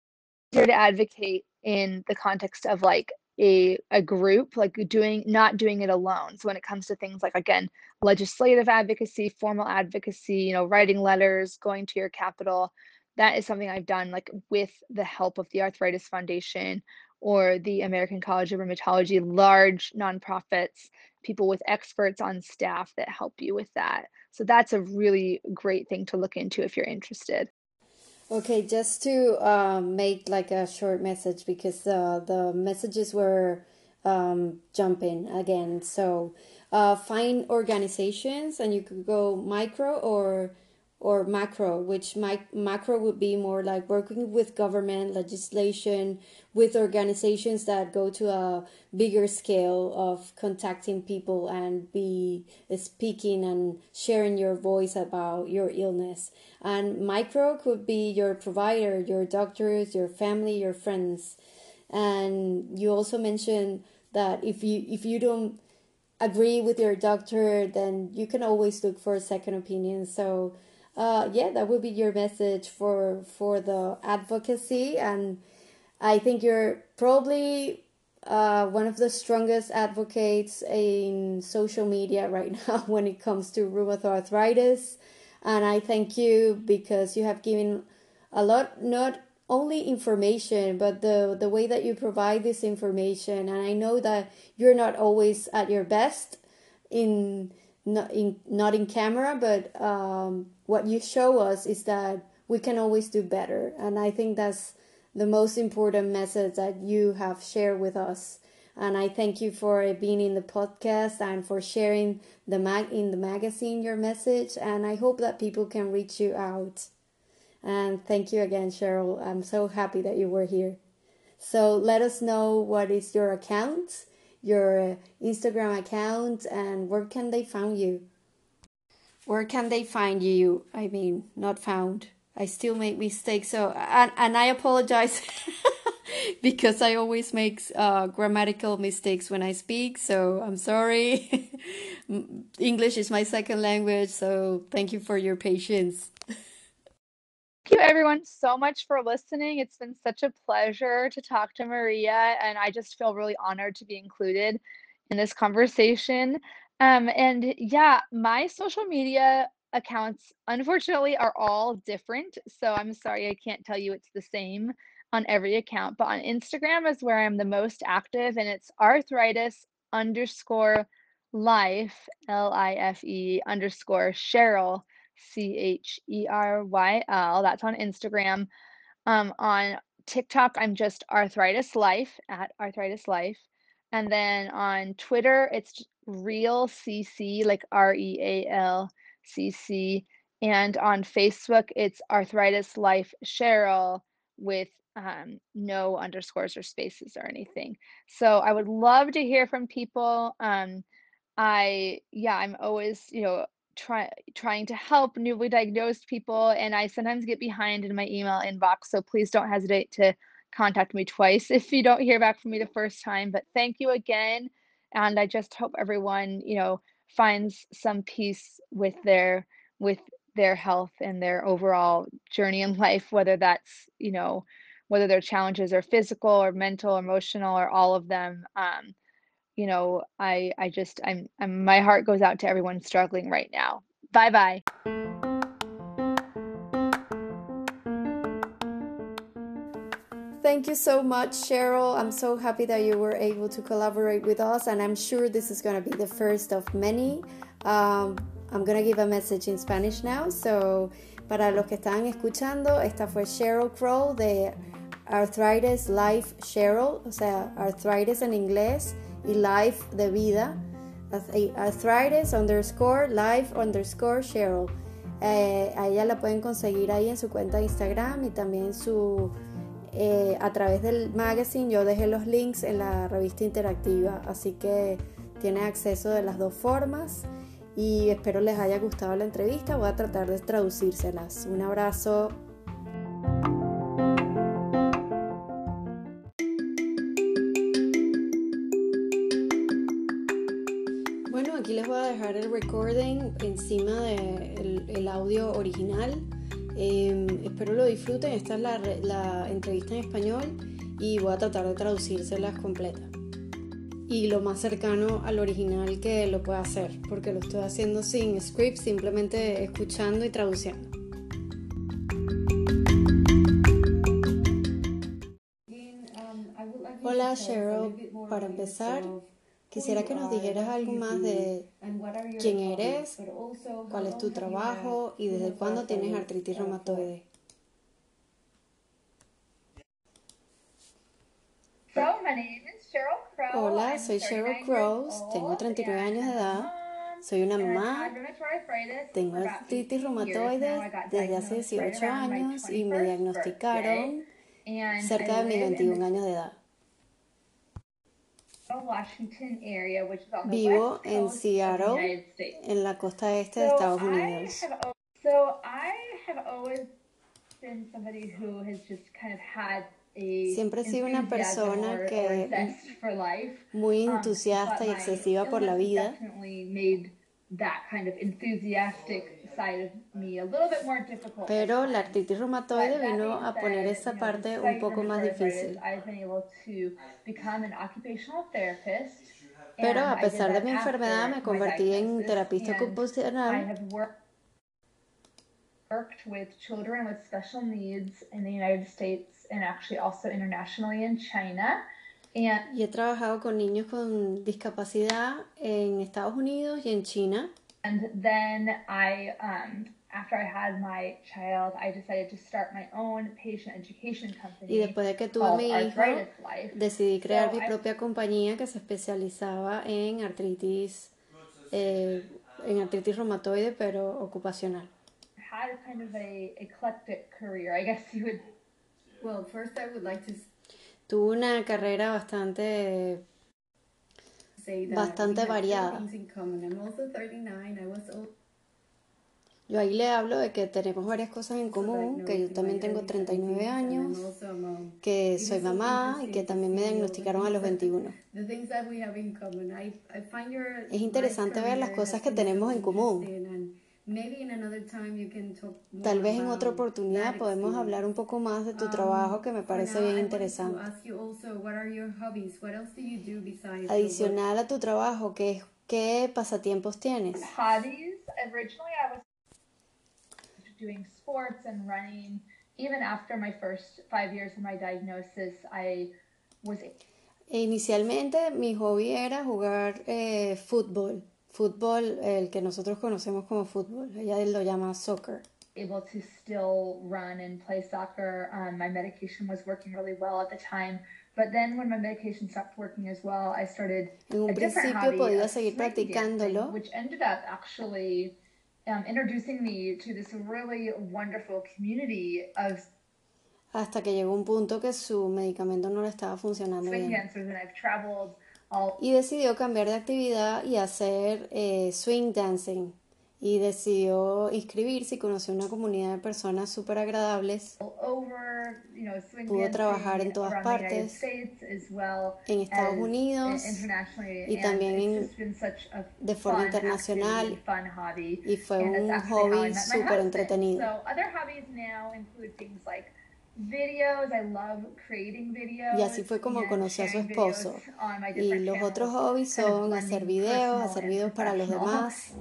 Here to advocate in the context of like a a group like doing not doing it alone. So when it comes to things like again legislative advocacy formal advocacy you know writing letters going to your capital that is something i've done like with the help of the arthritis foundation or the american college of rheumatology large nonprofits people with experts on staff that help you with that so that's a really great thing to look into if you're interested Okay, just to um, make like a short message because uh, the messages were um, jumping again. So uh, find organizations and you could go micro or or macro, which mic- macro would be more like working with government legislation, with organizations that go to a bigger scale of contacting people and be speaking and sharing your voice about your illness. And micro could be your provider, your doctors, your family, your friends. And you also mentioned that if you if you don't agree with your doctor, then you can always look for a second opinion. So uh, yeah, that would be your message for for the advocacy, and I think you're probably uh, one of the strongest advocates in social media right [laughs] now when it comes to rheumatoid arthritis, and I thank you because you have given a lot not only information but the the way that you provide this information. And i know that you're not always at your best in not in not in camera, but um, what you show us is that we can always do better, and I think that's the most important message that you have shared with us. And I thank you for being in the podcast and for sharing the mag in the magazine your message. And I hope that people can reach you out. And thank you again, Cheryl. I'm so happy that you were here. So let us know what is your account your Instagram account and where can they find you? Where can they find you? I mean, not found. I still make mistakes. So, and, and I apologize [laughs] because I always make uh, grammatical mistakes when I speak. So I'm sorry. [laughs] English is my second language. So thank you for your patience. Thank you, everyone, so much for listening. It's been such a pleasure to talk to Maria, and I just feel really honored to be included in this conversation. Um, and yeah, my social media accounts, unfortunately, are all different. So I'm sorry I can't tell you it's the same on every account, but on Instagram is where I'm the most active, and it's arthritis underscore life, L I F E underscore Cheryl. C H E R Y L. That's on Instagram. Um, on TikTok, I'm just Arthritis Life at Arthritis Life. And then on Twitter, it's Real CC, like R E A L C C. And on Facebook, it's Arthritis Life Cheryl with um, no underscores or spaces or anything. So I would love to hear from people. Um, I, yeah, I'm always, you know, try trying to help newly diagnosed people and I sometimes get behind in my email inbox. So please don't hesitate to contact me twice [laughs] if you don't hear back from me the first time. But thank you again. And I just hope everyone, you know, finds some peace with their with their health and their overall journey in [laughs] life, whether that's, you know, whether their challenges are physical or mental, emotional, or all of them. Um, you know, I I just I'm, I'm my heart goes out to everyone struggling right now. Bye bye. Thank you so much, Cheryl. I'm so happy that you were able to collaborate with us, and I'm sure this is going to be the first of many. Um, I'm going to give a message in Spanish now. So, para los que están escuchando, esta fue Cheryl Crow de Arthritis Life Cheryl, o sea, Arthritis en inglés y Life de vida. Arthritis underscore Life underscore Cheryl. Eh, a ella la pueden conseguir ahí en su cuenta de Instagram y también su eh, a través del magazine. Yo dejé los links en la revista interactiva, así que tiene acceso de las dos formas y espero les haya gustado la entrevista. Voy a tratar de traducírselas. Un abrazo. Bueno, aquí les voy a dejar el recording encima del el audio original. Em, espero lo disfruten. Esta es la, la entrevista en español y voy a tratar de traducírselas completas y lo más cercano al original que lo pueda hacer, porque lo estoy haciendo sin script, simplemente escuchando y traduciendo. Hola Cheryl, para empezar, quisiera que nos dijeras algo más de quién eres, cuál es tu trabajo y desde cuándo tienes artritis reumatoide. Hola, soy Cheryl Crow, tengo 39 años de edad, soy una mamá, tengo artritis reumatoide desde hace 18 años y me diagnosticaron cerca de mis 21 años de edad. Vivo en Seattle, en la costa este de Estados Unidos. Siempre he sido una persona que muy um, entusiasta y excesiva por la vida. Pero la artritis reumatoide vino a poner esa parte un poco más difícil. Pero a pesar de mi enfermedad me convertí en terapista ocupacional worked with children with special needs in the United States and actually also internationally in China. And y he trabajado con niños con discapacidad en Estados Unidos y en China. And then I, um, after I had my child, I decided to start my own patient education company. Y después de que tuve mi hijo, decidí crear so mi propia I, compañía que se especializaba en artritis, eh, en artritis reumatoide, pero ocupacional. had kind of a eclectic career, I guess you would. Well, first I would like to. Tuvo una carrera bastante bastante variada. Yo ahí le hablo de que tenemos varias cosas en común, que yo también tengo 39 años, que soy mamá y que también me diagnosticaron a los 21. Es interesante ver las cosas que tenemos en común. Tal vez en otra oportunidad podemos hablar un poco más de tu um, trabajo que me parece bien interesante. Adicional a tu trabajo, ¿qué, qué pasatiempos tienes? doing sports and running. Even after my first five years of my diagnosis, I was. Inicialmente mi hobby era jugar eh, fútbol fútbol, el que nosotros conocemos como fútbol. Ella lo llama soccer. Able to still run and play soccer. Um, my medication was working really well at the time. But then when my medication stopped working as well, I started en un principio podía seguir practicándolo. which ended up actually um, introducing me to this really wonderful community of hasta que llegó un punto que su medicamento no le estaba funcionando bien. And I've traveled y decidió cambiar de actividad y hacer eh, swing dancing. y decidió inscribirse y conoció una comunidad de personas súper agradables. Pudo trabajar en todas partes, en Estados Unidos y también de forma internacional y fue un hobby súper entretenido. Y así fue como conocí a su esposo. Y los otros hobbies son hacer videos, hacer videos para los demás,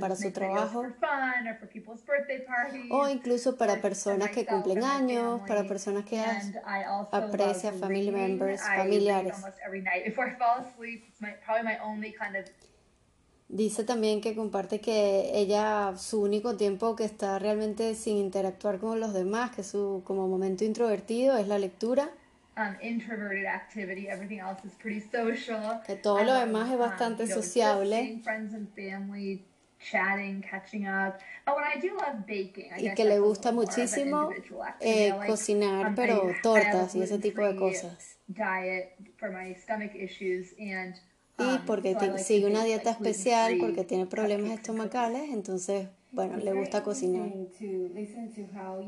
para su trabajo, o incluso para personas que cumplen años, para personas que aprecian family members, familiares. Dice también que comparte que ella, su único tiempo que está realmente sin interactuar con los demás, que su como momento introvertido es la lectura. Que todo lo demás es um, bastante sociable. Y que le gusta muchísimo eh, cocinar, um, pero tortas y ese tipo de cosas y ah, porque sigue una dieta especial, porque tiene problemas estomacales, entonces, bueno, le gusta cocinar.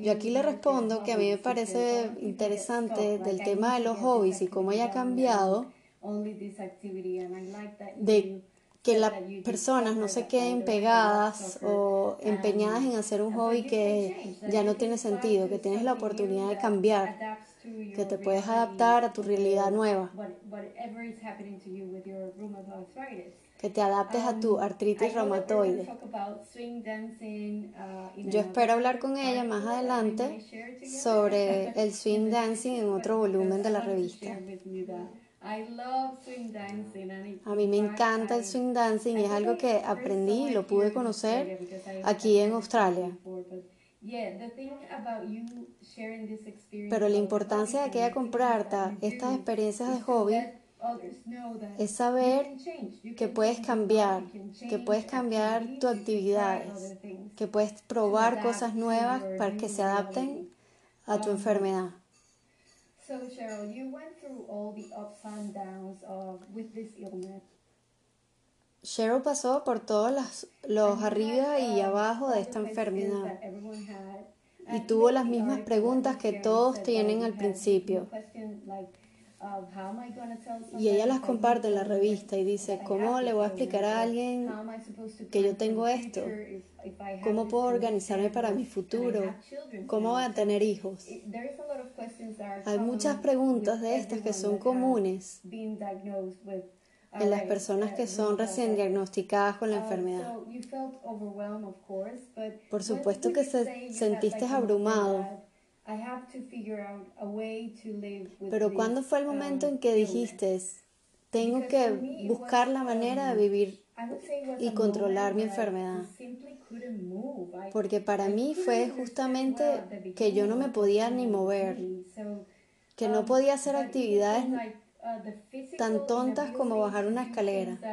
Yo aquí le respondo que a mí me parece interesante del tema de los hobbies y cómo haya cambiado, de que las personas no se queden pegadas o empeñadas en hacer un hobby que ya no tiene sentido, que tienes la oportunidad de cambiar que te puedes adaptar a tu realidad nueva, que te adaptes a tu um, artritis reumatoide. Uh, Yo espero hablar con ella más adelante sobre el [laughs] swing dancing en otro volumen de la revista. A mí me encanta el swing dancing y es algo que aprendí y lo pude conocer aquí en Australia. Pero la importancia de que ella comparta estas experiencias de hobby es saber que puedes cambiar, que puedes cambiar tus actividades, que puedes probar cosas nuevas para que se adapten a tu um, enfermedad. Cheryl pasó por todos los, los arriba y abajo de esta enfermedad y tuvo las mismas preguntas que todos tienen al principio. Y ella las comparte en la revista y dice, ¿cómo le voy a explicar a alguien que yo tengo esto? ¿Cómo puedo organizarme para mi futuro? ¿Cómo voy a tener hijos? Hay muchas preguntas de estas que son comunes en las personas que son recién diagnosticadas con la enfermedad. Por supuesto que se sentiste abrumado. Pero ¿cuándo fue el momento en que dijiste, tengo que buscar la manera de vivir y controlar mi enfermedad? Porque para mí fue justamente que yo no me podía ni mover, que no podía hacer actividades tan tontas como bajar una escalera. [laughs]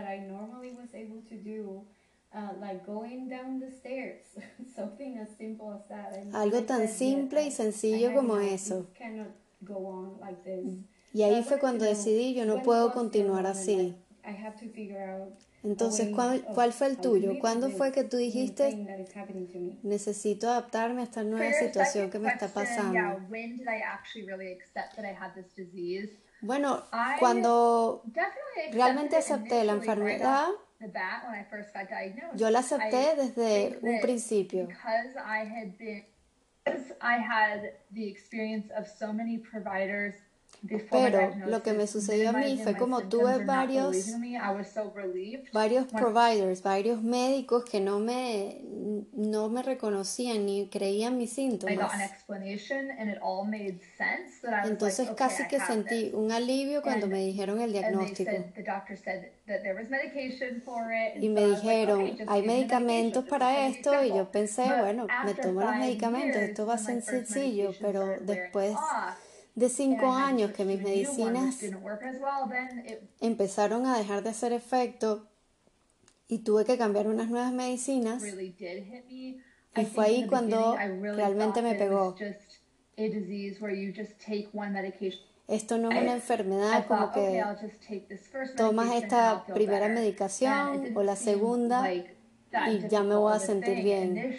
Algo tan simple y sencillo como eso. Y ahí fue cuando decidí, yo no puedo continuar así. Entonces, ¿cuál, ¿cuál, fue el tuyo? ¿Cuándo fue que tú dijiste, necesito adaptarme a esta nueva situación que me está pasando? Bueno, cuando realmente acepté la enfermedad, yo la acepté desde un principio. Pero lo que me sucedió a mí fue como tuve varios, varios providers, varios médicos que no me, no me reconocían ni creían mis síntomas. Entonces casi que sentí un alivio cuando me dijeron el diagnóstico. Y me dijeron, hay medicamentos para esto y yo pensé, bueno, me tomo los medicamentos, esto va a ser sencillo, pero después de cinco años que mis medicinas empezaron a dejar de hacer efecto y tuve que cambiar unas nuevas medicinas. Y fue ahí cuando realmente me pegó. Esto no es una enfermedad como que tomas esta primera medicación o la segunda y ya me voy a sentir bien.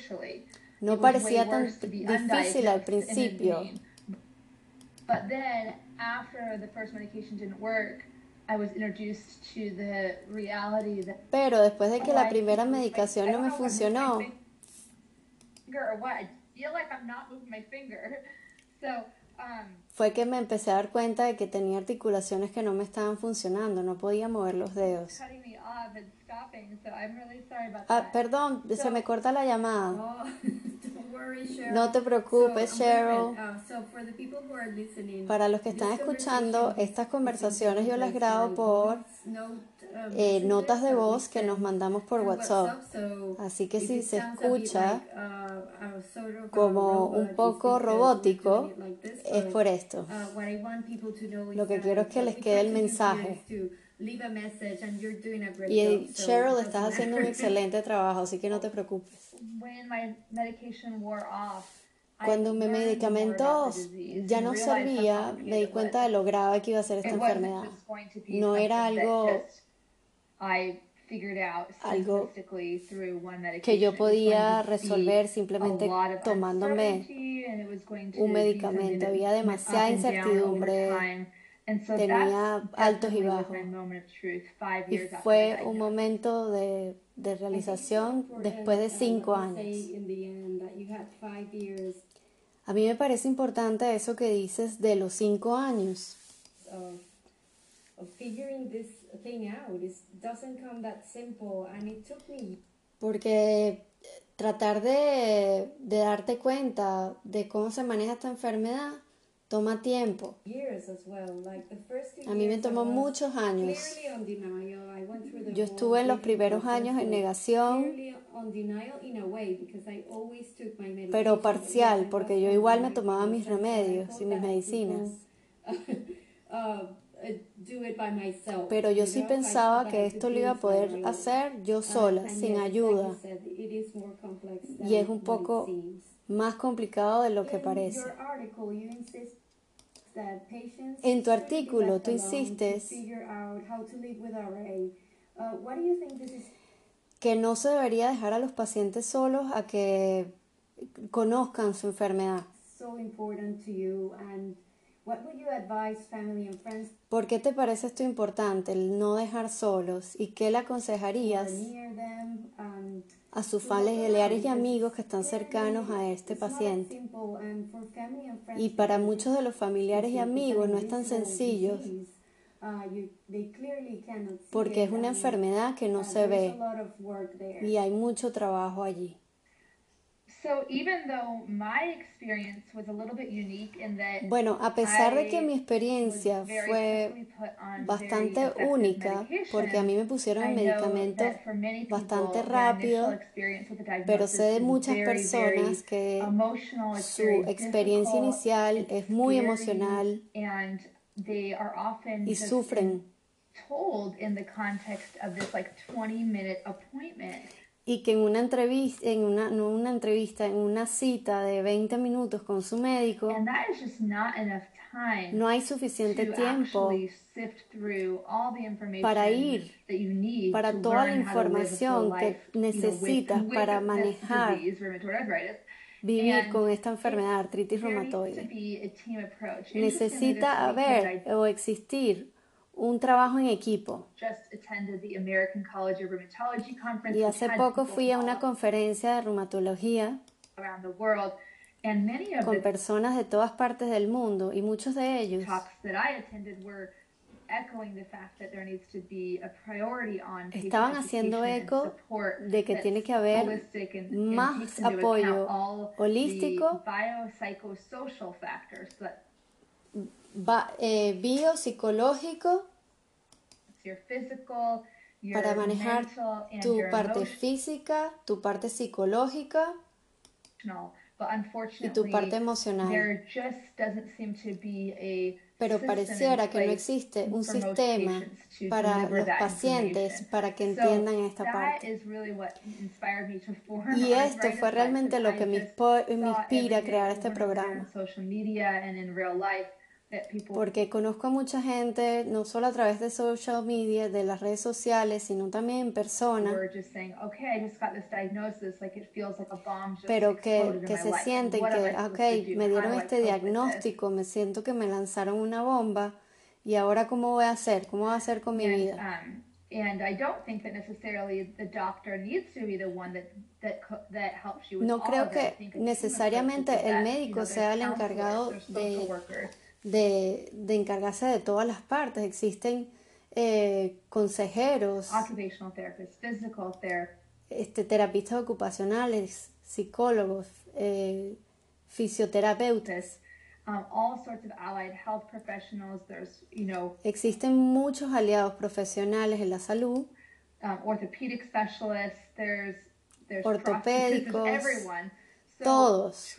No parecía tan difícil al principio. Pero después de que la primera medicación no me funcionó, fue que me empecé a dar cuenta de que tenía articulaciones que no me estaban funcionando, no podía mover los dedos. Ah, perdón, se me corta la llamada. [laughs] No te preocupes, Cheryl. Uh, Para los que están escuchando, estas conversaciones yo las grabo por eh, notas de voz que nos mandamos por WhatsApp. Así que si se escucha uh, como un poco robótico, es por esto. Uh, Lo que quiero es que les quede el mensaje. Y Cheryl, estás haciendo un excelente trabajo, así que no te preocupes. Cuando mi medicamento ya no servía, me di cuenta de lo grave que iba a ser esta enfermedad. No era algo algo que yo podía resolver simplemente tomándome un medicamento. Había demasiada incertidumbre tenía altos y bajos. Y fue un momento de, de realización después de cinco años. A mí me parece importante eso que dices de los cinco años. Porque tratar de, de darte cuenta de cómo se maneja esta enfermedad toma tiempo. A mí me tomó muchos años. Yo estuve en los primeros años en negación, pero parcial, porque yo igual me tomaba mis remedios y mis medicinas. [laughs] Uh, pero yo sí pensaba que esto lo iba a poder hacer yo uh, sola, sin ayuda. Y es un poco más complicado de lo que parece. En tu artículo tú insistes que no se debería dejar a los pacientes solos a que conozcan su enfermedad. ¿Por qué te parece esto importante, el no dejar solos? ¿Y qué le aconsejarías a sus familiares y amigos que están cercanos a este paciente? Y para muchos de los familiares y amigos no es tan sencillo porque es una enfermedad que no se ve y hay mucho trabajo allí. Bueno, a pesar de que mi experiencia fue bastante única, porque a mí me pusieron el medicamento bastante rápido, pero sé de muchas personas que su experiencia inicial es muy emocional y sufren y que en una entrevista, en una, no una entrevista, en una cita de 20 minutos con su médico, no hay suficiente tiempo para ir, para toda la información que necesitas para manejar, vivir con esta enfermedad, artritis reumatoide. Necesita haber o existir un trabajo en equipo. Y hace poco fui a una conferencia de reumatología con personas de todas partes del mundo y muchos de ellos estaban haciendo eco de que tiene que haber más apoyo holístico eh, biopsicológico para manejar tu parte física, tu parte psicológica y tu parte emocional. Pero pareciera que no existe un sistema para los pacientes para que entiendan esta parte. Y esto fue realmente lo que me, inspira a crear este programa Porque conozco a mucha gente, no solo a través de social media, de las redes sociales, sino también en persona, pero que, que se sienten que, ok, me dieron este diagnóstico, me siento que me lanzaron una bomba, y ahora cómo voy a hacer, cómo voy a hacer con mi vida. No creo que necesariamente el médico sea el encargado de de, de encargarse de todas las partes. Existen eh, consejeros, este, terapistas ocupacionales, psicólogos, eh, fisioterapeutas. Um, all sorts of allied health professionals. There's, you know, Existen muchos aliados profesionales en la salud. Um, orthopedic specialists. There's, there's ortopédicos. Everyone todos.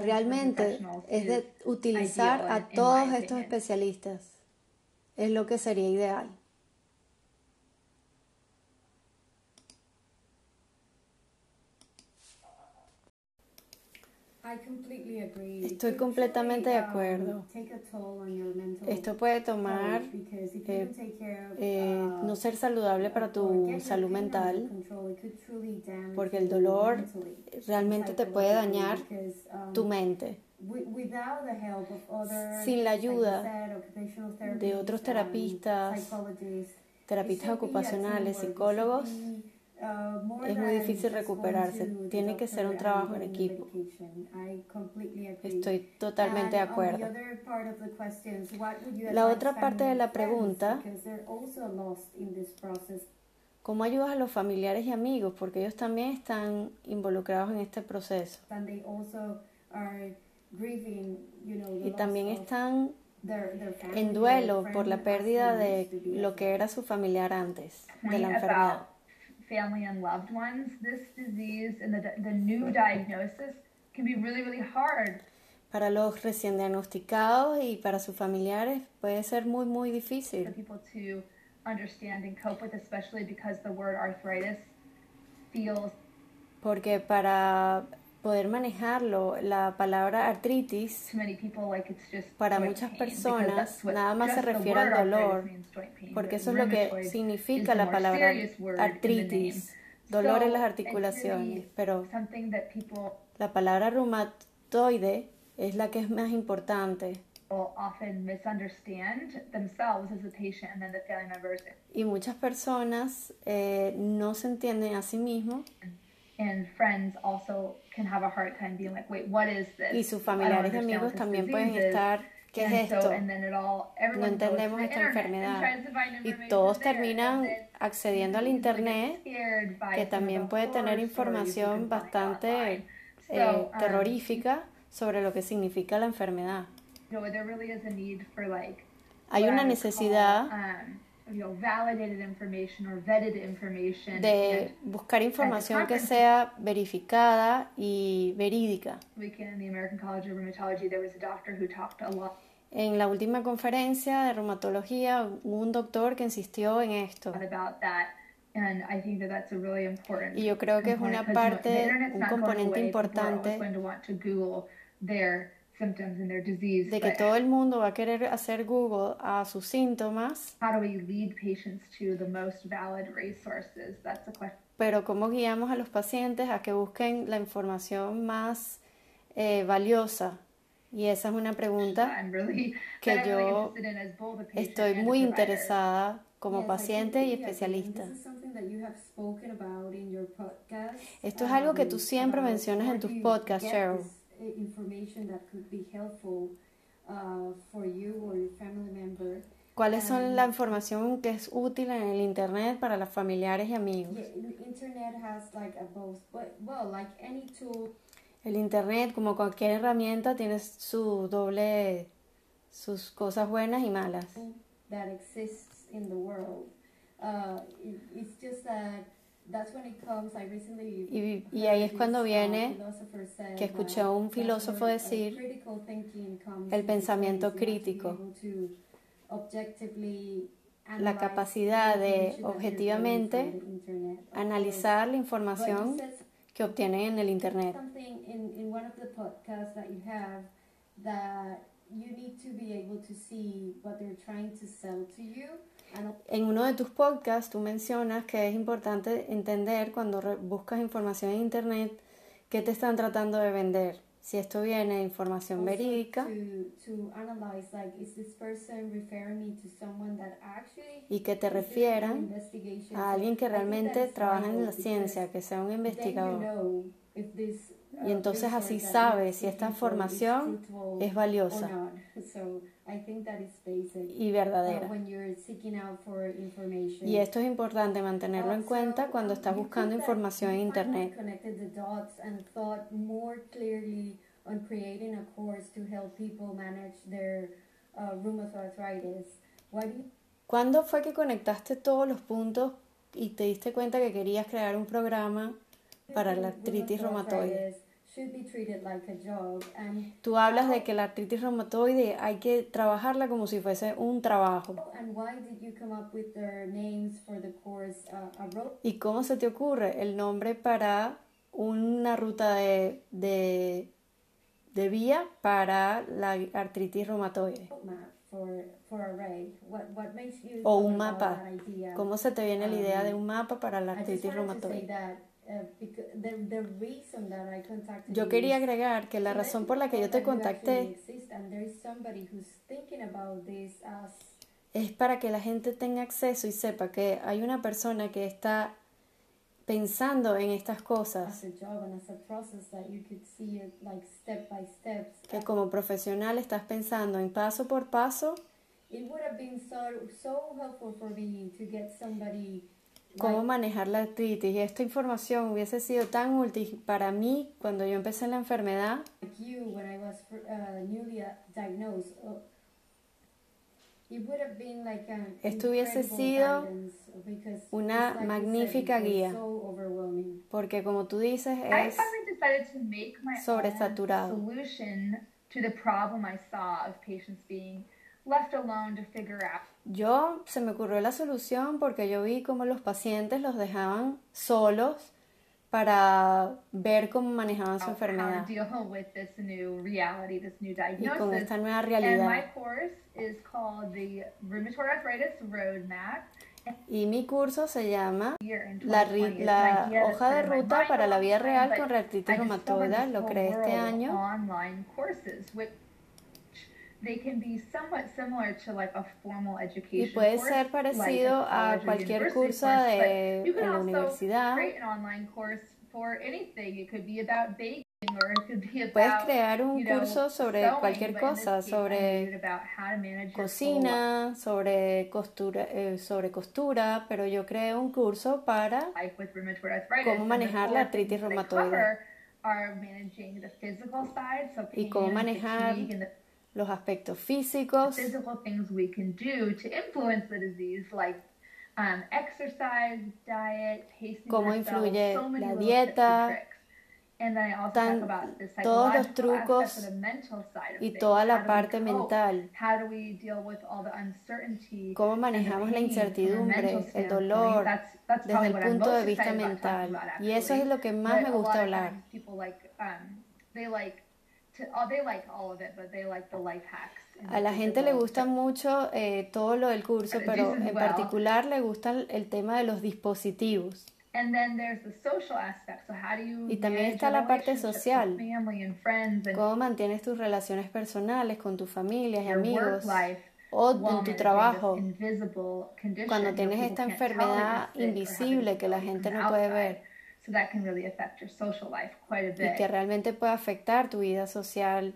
Realmente es de utilizar a todos estos especialistas. Es lo que sería ideal. Estoy completamente de acuerdo. Esto puede tomar eh, eh, no ser saludable para tu salud mental, porque el dolor realmente te puede dañar tu mente. Sin la ayuda de otros terapistas, terapistas ocupacionales, psicólogos, Uh, es muy difícil recuperarse. Tiene que ser un trabajo en equipo. Estoy totalmente de acuerdo. La otra parte de la pregunta, ¿cómo ayudas a los familiares y amigos? Porque ellos también están involucrados en este proceso. Y también están en duelo por la pérdida de lo que era su familiar antes de la enfermedad family and loved ones, this disease and the, the new diagnosis can be really, really hard. Para los recién diagnosticados y para sus familiares puede ser muy, muy difícil. For people to understand and cope with, especially because the word arthritis feels. Porque para poder manejarlo. La palabra artritis para muchas personas nada más se refiere al dolor, porque eso es lo que significa la palabra artritis, dolor en las articulaciones, pero la palabra reumatoide es la que es más importante. Y muchas personas eh, no se entienden a sí mismos y sus familiares y amigos también pueden estar, ¿qué es esto? no entendemos esta enfermedad. Y todos terminan accediendo al Internet, que también puede tener información bastante eh, um, terrorífica sobre lo que significa la enfermedad. Hay una necesidad um, de buscar información que sea verificada y verídica. En la última conferencia de reumatología hubo un doctor que insistió en esto. Y yo creo que es una parte, un componente importante de que todo el mundo va a querer hacer Google a sus síntomas. Pero cómo guiamos a los pacientes a que busquen la información más eh, valiosa. Y esa es una pregunta que yo estoy muy interesada como paciente y especialista. Esto es algo que tú siempre mencionas en tus podcasts, Cheryl. ¿Cuáles son la información que es útil en el Internet para los familiares y amigos? El Internet, como cualquier herramienta, tiene su doble, sus cosas buenas y malas. That exists in the world. Uh, it's just that y, y, ahí es cuando viene que escuché a un filósofo decir el pensamiento crítico, la capacidad de objetivamente analizar la información que obtienen en el Internet. En uno de tus podcasts tú mencionas que es importante entender cuando buscas información en internet qué te están tratando de vender. Si esto viene de información also verídica to, to analyze like is this me to that y que te refieran a alguien que realmente trabaja en la ciencia, que sea un then you investigador. know if this, Y entonces así sabes si esta información es valiosa y uh, verdadera. when you're seeking out for information. Y esto es importante mantenerlo en Uh, cuenta cuando estás buscando información en internet. uh, ¿Cuándo fue que conectaste todos los puntos y te diste cuenta que querías crear un programa para la artritis reumatoide? Arthritis should be treated like a job and Tú hablas de que la artritis reumatoide hay que trabajarla como si fuese un trabajo. and why did you come up with the names for the course a road ¿Y cómo se te ocurre el nombre para una ruta de, de, de vía para la artritis reumatoide? O un mapa. ¿Cómo se te viene la idea de un mapa para la artritis reumatoide? Contacted Yo quería agregar que la razón por la que yo te contacté es para que la gente tenga acceso y sepa que hay una persona que está pensando en estas as cosas, que como profesional estás pensando en paso por paso Cómo like manejar la artritis y esta información hubiese sido tan útil para mí cuando yo empecé en la enfermedad you when I was fir- uh, newly uh, diagnosed. Uh, it would have been like an Esto hubiese sido una magnífica guía. So overwhelming. porque como tú dices I es finally decided to make my sobresaturado. to the problem I saw of patients being left alone to figure out Yo se me ocurrió la solución porque yo vi cómo los pacientes los dejaban solos para ver cómo manejaban su how enfermedad [laughs] reality, y con esta nueva realidad. Y mi curso se llama La, 2020, ri- it's an la hoja de ruta para la vida real con reumatoide. this Lo creé este año. Y puede ser like parecido a cualquier curso course, de, en la also universidad. create an online course for anything. It could be about baking or it could be [laughs] Puedes crear un curso sobre cualquier cosa, sobre cocina, sobre costura, eh, sobre costura, pero yo creé un curso para. Cómo manejar la artritis reumatoide. Y cómo manejar los aspectos físicos, physical things we can do to influence the disease, like um, exercise, diet, pacing Cómo influye so la dieta, tricks. And then I also tan- talk about the todos los trucos y toda la How do we parte mental, How do we deal with all the uncertainty? cómo manejamos la incertidumbre, el dolor, That's- that's desde el punto de vista mental. Y eso es lo que más me gusta hablar. Times people like they like to they like all of it, but they like the life hacks. and A la gente le gusta mucho eh, todo lo del curso, pero en particular le gusta el, tema de los dispositivos. And then there's the social aspect. So how do you Y también está la parte social. Cómo mantienes tus relaciones personales con tus familias y amigos o en tu trabajo. Cuando tienes esta enfermedad invisible que la gente no puede ver So that can really affect your social life quite a y bit. que realmente puede afectar tu vida social.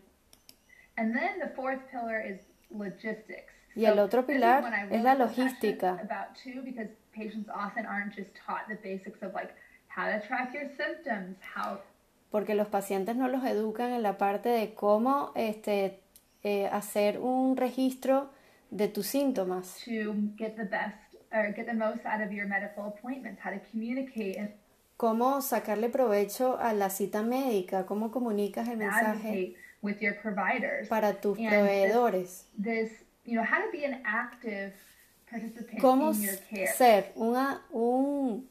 And then the fourth pillar is logistics. Y el otro pilar I es la logística. About too, because patients often aren't just taught the basics of like how to track your symptoms, how porque los pacientes no los educan en la parte de cómo este, eh, hacer un registro de tus síntomas, cómo sacarle provecho a la cita médica, cómo comunicas el mensaje with your providers. para tus And proveedores, This, you know, how to be an active participant cómo in your care. ser una, un,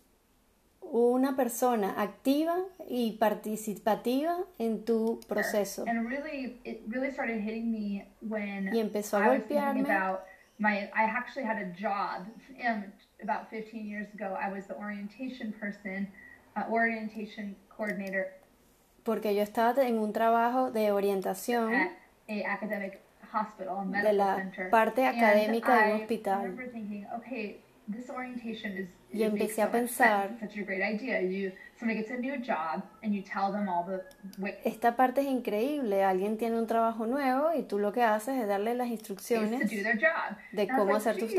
una persona activa y participativa en tu proceso. And really, it really started hitting me when Y empezó a I was golpearme. about my. I actually had a job um, about 15 years ago. I was the orientation person, uh, orientation coordinator Porque yo estaba en un trabajo de orientación at a academic hospital, a de medical la center. parte And académica de un hospital. thinking, okay, this orientation is. Y empecé a pensar- sense, Such a great idea. You somebody gets a new job and you tell them all the ways Esta parte es increíble. Alguien tiene un trabajo nuevo y tú lo que haces es darle las to instrucciones do their job. de And cómo hacer tu "Geez,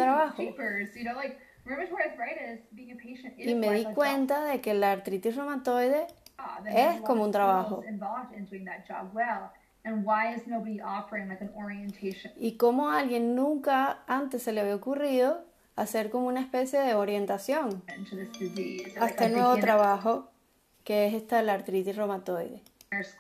trabajo. jeepers", you know, like rheumatoid arthritis, being a patient is Y me di cuenta de que la artritis reumatoide And es como un trabajo. y cómo a alguien nunca antes se le había ocurrido hacer como una especie de orientación a este nuevo trabajo que es esta la artritis reumatoide.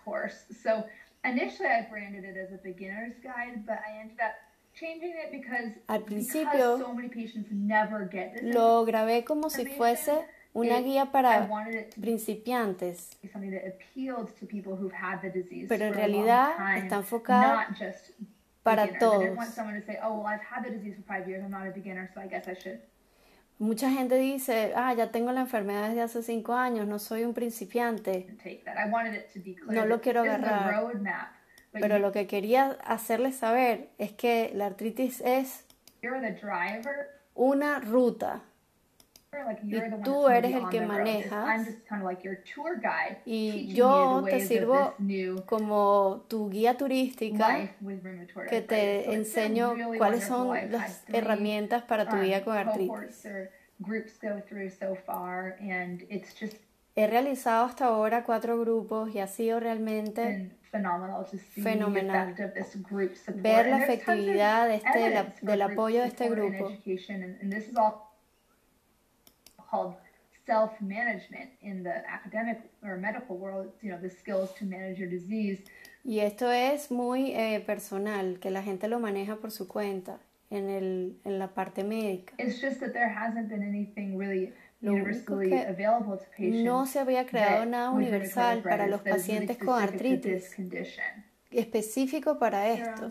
course. So initially I branded it as a beginner's guide, but I ended up Al because principio so many patients never get this Lo grabé como si fuese una guía para principiantes, be something that appealed to people who've had the disease Pero en realidad está enfocada para todos. someone to say, "Oh, well, I've had the disease for five years. I'm not a beginner, so I guess I should." Mucha gente dice, ah, ya tengo la enfermedad desde hace cinco años, no soy un principiante. take that. I wanted it to be clear. No lo quiero agarrar. Pero lo que quería hacerles saber es que la artritis es una ruta. One tú eres el que manejas. Y yo te sirvo como tu guía turística que te enseño cuáles son las herramientas para tu um, vida con artritis. He realizado hasta ahora cuatro grupos y ha sido realmente been phenomenal to see Fenomenal. the effect of this group support. Ver la efectividad de este- de la- del apoyo de este grupo. education, and, and this is all called self-management in the academic or medical world. You know, the skills to manage your disease. Y esto es muy eh, personal, que la gente lo maneja por su cuenta en, el, en la parte médica. It's just that there hasn't been anything really Lo único que. No se había creado nada universal para los pacientes con artritis, específico para Cheryl, esto.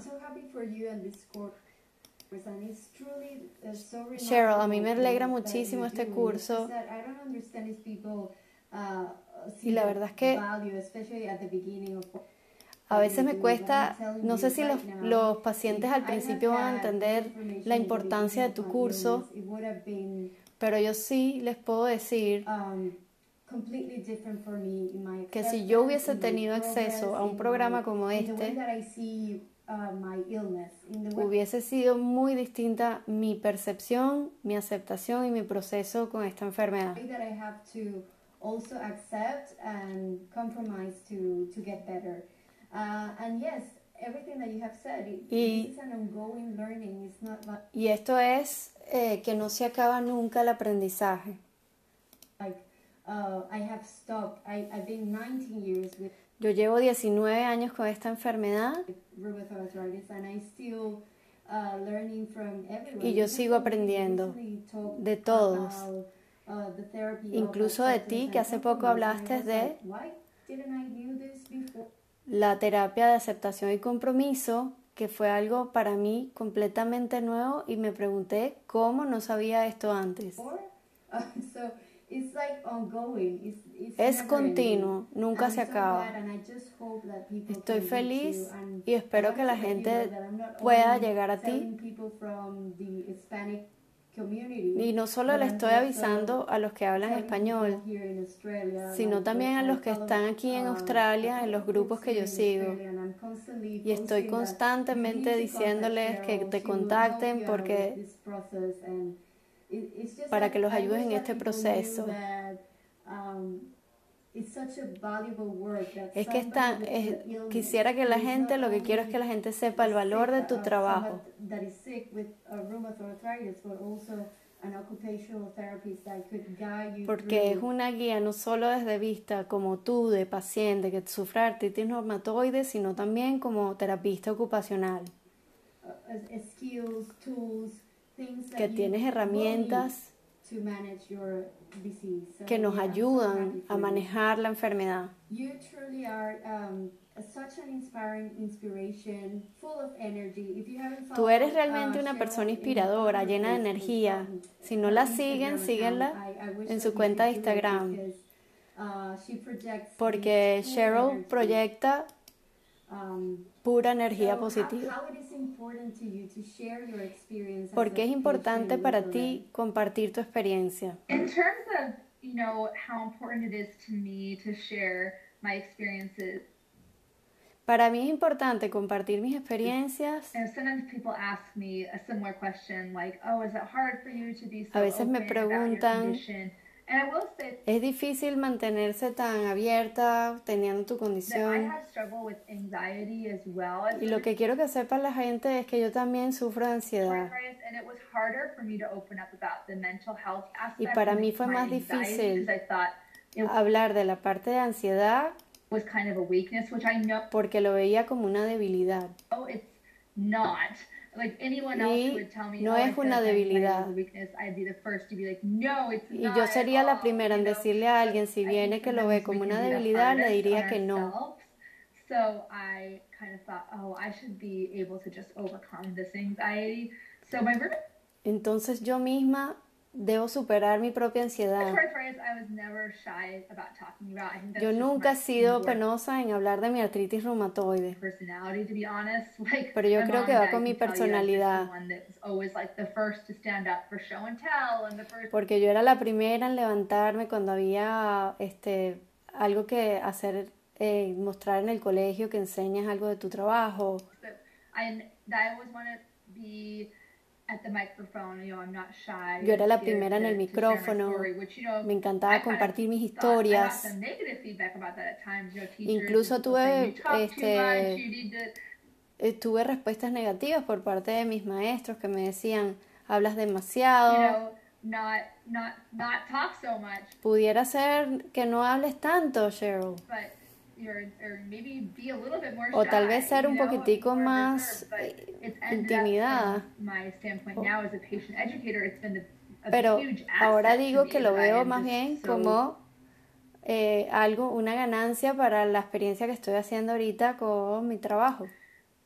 Cheryl, a mí me alegra muchísimo este curso. Uh, Y la verdad es que A veces me cuesta, no sé si los, los pacientes al principio van a entender la importancia de tu curso, pero yo sí les puedo decir um, for me my que si yo hubiese tenido acceso a un programa como este, uh, my illness, in the way hubiese sido muy distinta mi percepción, mi aceptación y mi proceso con esta enfermedad. that I have to also accept and compromise to to get better. And yes, everything that you have said, it, Y- this is an ongoing learning. It's not like, Y esto es eh, que no se acaba nunca el aprendizaje. uh, I have stopped. I, I've been 19 years with Yo llevo 19 años con esta enfermedad uh. Y yo sigo aprendiendo de todos. uh, Incluso de ti, que hace poco hablaste de- like, Why didn't I knew this before? La terapia de aceptación y compromiso, que fue algo para mí completamente nuevo y me pregunté cómo no sabía esto antes. [laughs] Es continuo, nunca se acaba. Estoy feliz y espero que la gente pueda llegar a ti. Y no solo le estoy avisando a los que hablan español, sino también a los que están aquí en uh, Australia, en los grupos que yo sigo. Y estoy constantemente diciéndoles que te contacten porque para que los wish en este proceso. Es que está, es- quisiera que la gente, lo que quiero es que la gente sepa el valor de sick, tu uh, trabajo. Porque es una guía no solo desde vista como tú, de paciente que sufre artritis reumatoide, sino también como terapista ocupacional, uh, uh, que tienes herramientas que nos ayudan a manejar la enfermedad. Um, Tú eres realmente uh, una persona in- inspiradora, llena de energía. Si no la siguen, síguenla en su cuenta de Instagram. uh, Porque Cheryl proyecta Um, pura energía positiva. How it is important to you to share your experience as Porque es importante para ti compartir tu experiencia. In terms of, you know, how important it is to me to share my experiences, Para mí es importante compartir mis experiencias. and sometimes people ask me a similar question like, "Oh, is it hard for you to be so A veces me open about your preguntan- condition?" And I will say Es difícil mantenerse tan abierta teniendo tu condición. Y lo que quiero que sepa la gente es que yo también sufro de ansiedad. aspect. para mí fue más difícil Hablar de la parte de ansiedad porque lo veía como una debilidad. Y no oh, es una debilidad. Y yo sería la all", primera en decirle a alguien, si viene que lo ve como una debilidad, le diría que no. oh, Entonces yo misma debo superar mi propia ansiedad. Yo nunca he sido penosa en hablar de mi artritis reumatoide. [laughs] Pero yo creo que va con mi personalidad. Porque yo era la primera en levantarme cuando había este algo que hacer, eh, mostrar en el colegio que enseñas algo de tu trabajo. So I, I always want to be at the microphone. You know, I'm not shy. Yo era la primera en el micrófono. Me encantaba compartir mis historias. Incluso tuve, saying, "You talk too este, much, you need to-" Eh, tuve respuestas negativas por parte de mis maestros que me decían, hablas demasiado, pudiera ser que no hables tanto, Cheryl. O tal vez ser un poquitico más, eh, intimidada. Pero ahora digo que lo veo más bien como eh, algo, una ganancia para la experiencia que estoy haciendo ahorita con mi trabajo.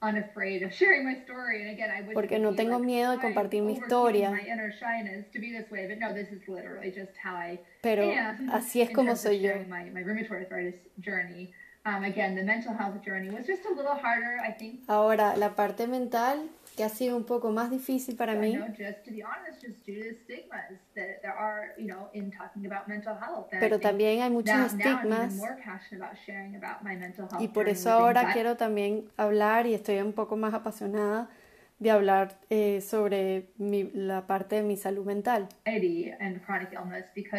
Unafraid of sharing my story. And again, I wish Porque no would tengo like, miedo de compartir mi historia. My inner shyness to be this way, but no, this is literally just how I Pero [laughs] así es como soy yo. My, my rheumatoid arthritis journey. Um, again, the mental health journey was just a little harder, I think. Ahora, la parte mental, que ha sido un poco más difícil para mí, pero también hay muchos estigmas. Y por eso ahora quiero también hablar y estoy un poco más apasionada de hablar eh, sobre mi- la parte de mi salud mental.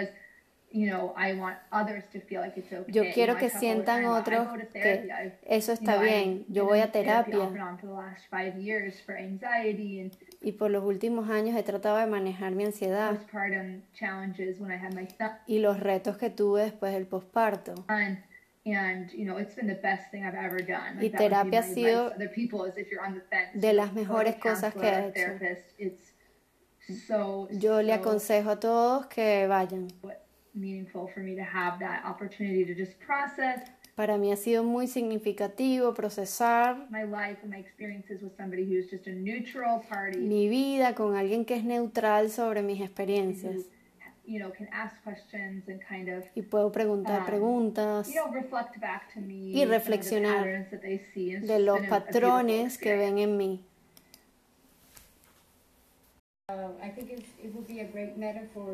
and chronic illness because you know I want others to feel like it's okay. Yo quiero que sientan otros que eso está bien. Yo voy a terapia and on for the last five years for anxiety and y por los últimos años he tratado de manejar mi ansiedad y los retos que tuve después del posparto. Y terapia ha sido de las mejores cosas que he hecho. Yo le aconsejo a todos que vayan. Meaningful for me to have that opportunity to just process Para mí ha sido muy significativo procesar my life and my experiences with somebody who's just a neutral party mi vida con alguien que es neutral sobre mis experiencias you know can ask questions and kind of y puedo preguntar Ah, preguntas you know reflect back to me Y reflexionar patterns that they see. It's de los patrones que ven en mí.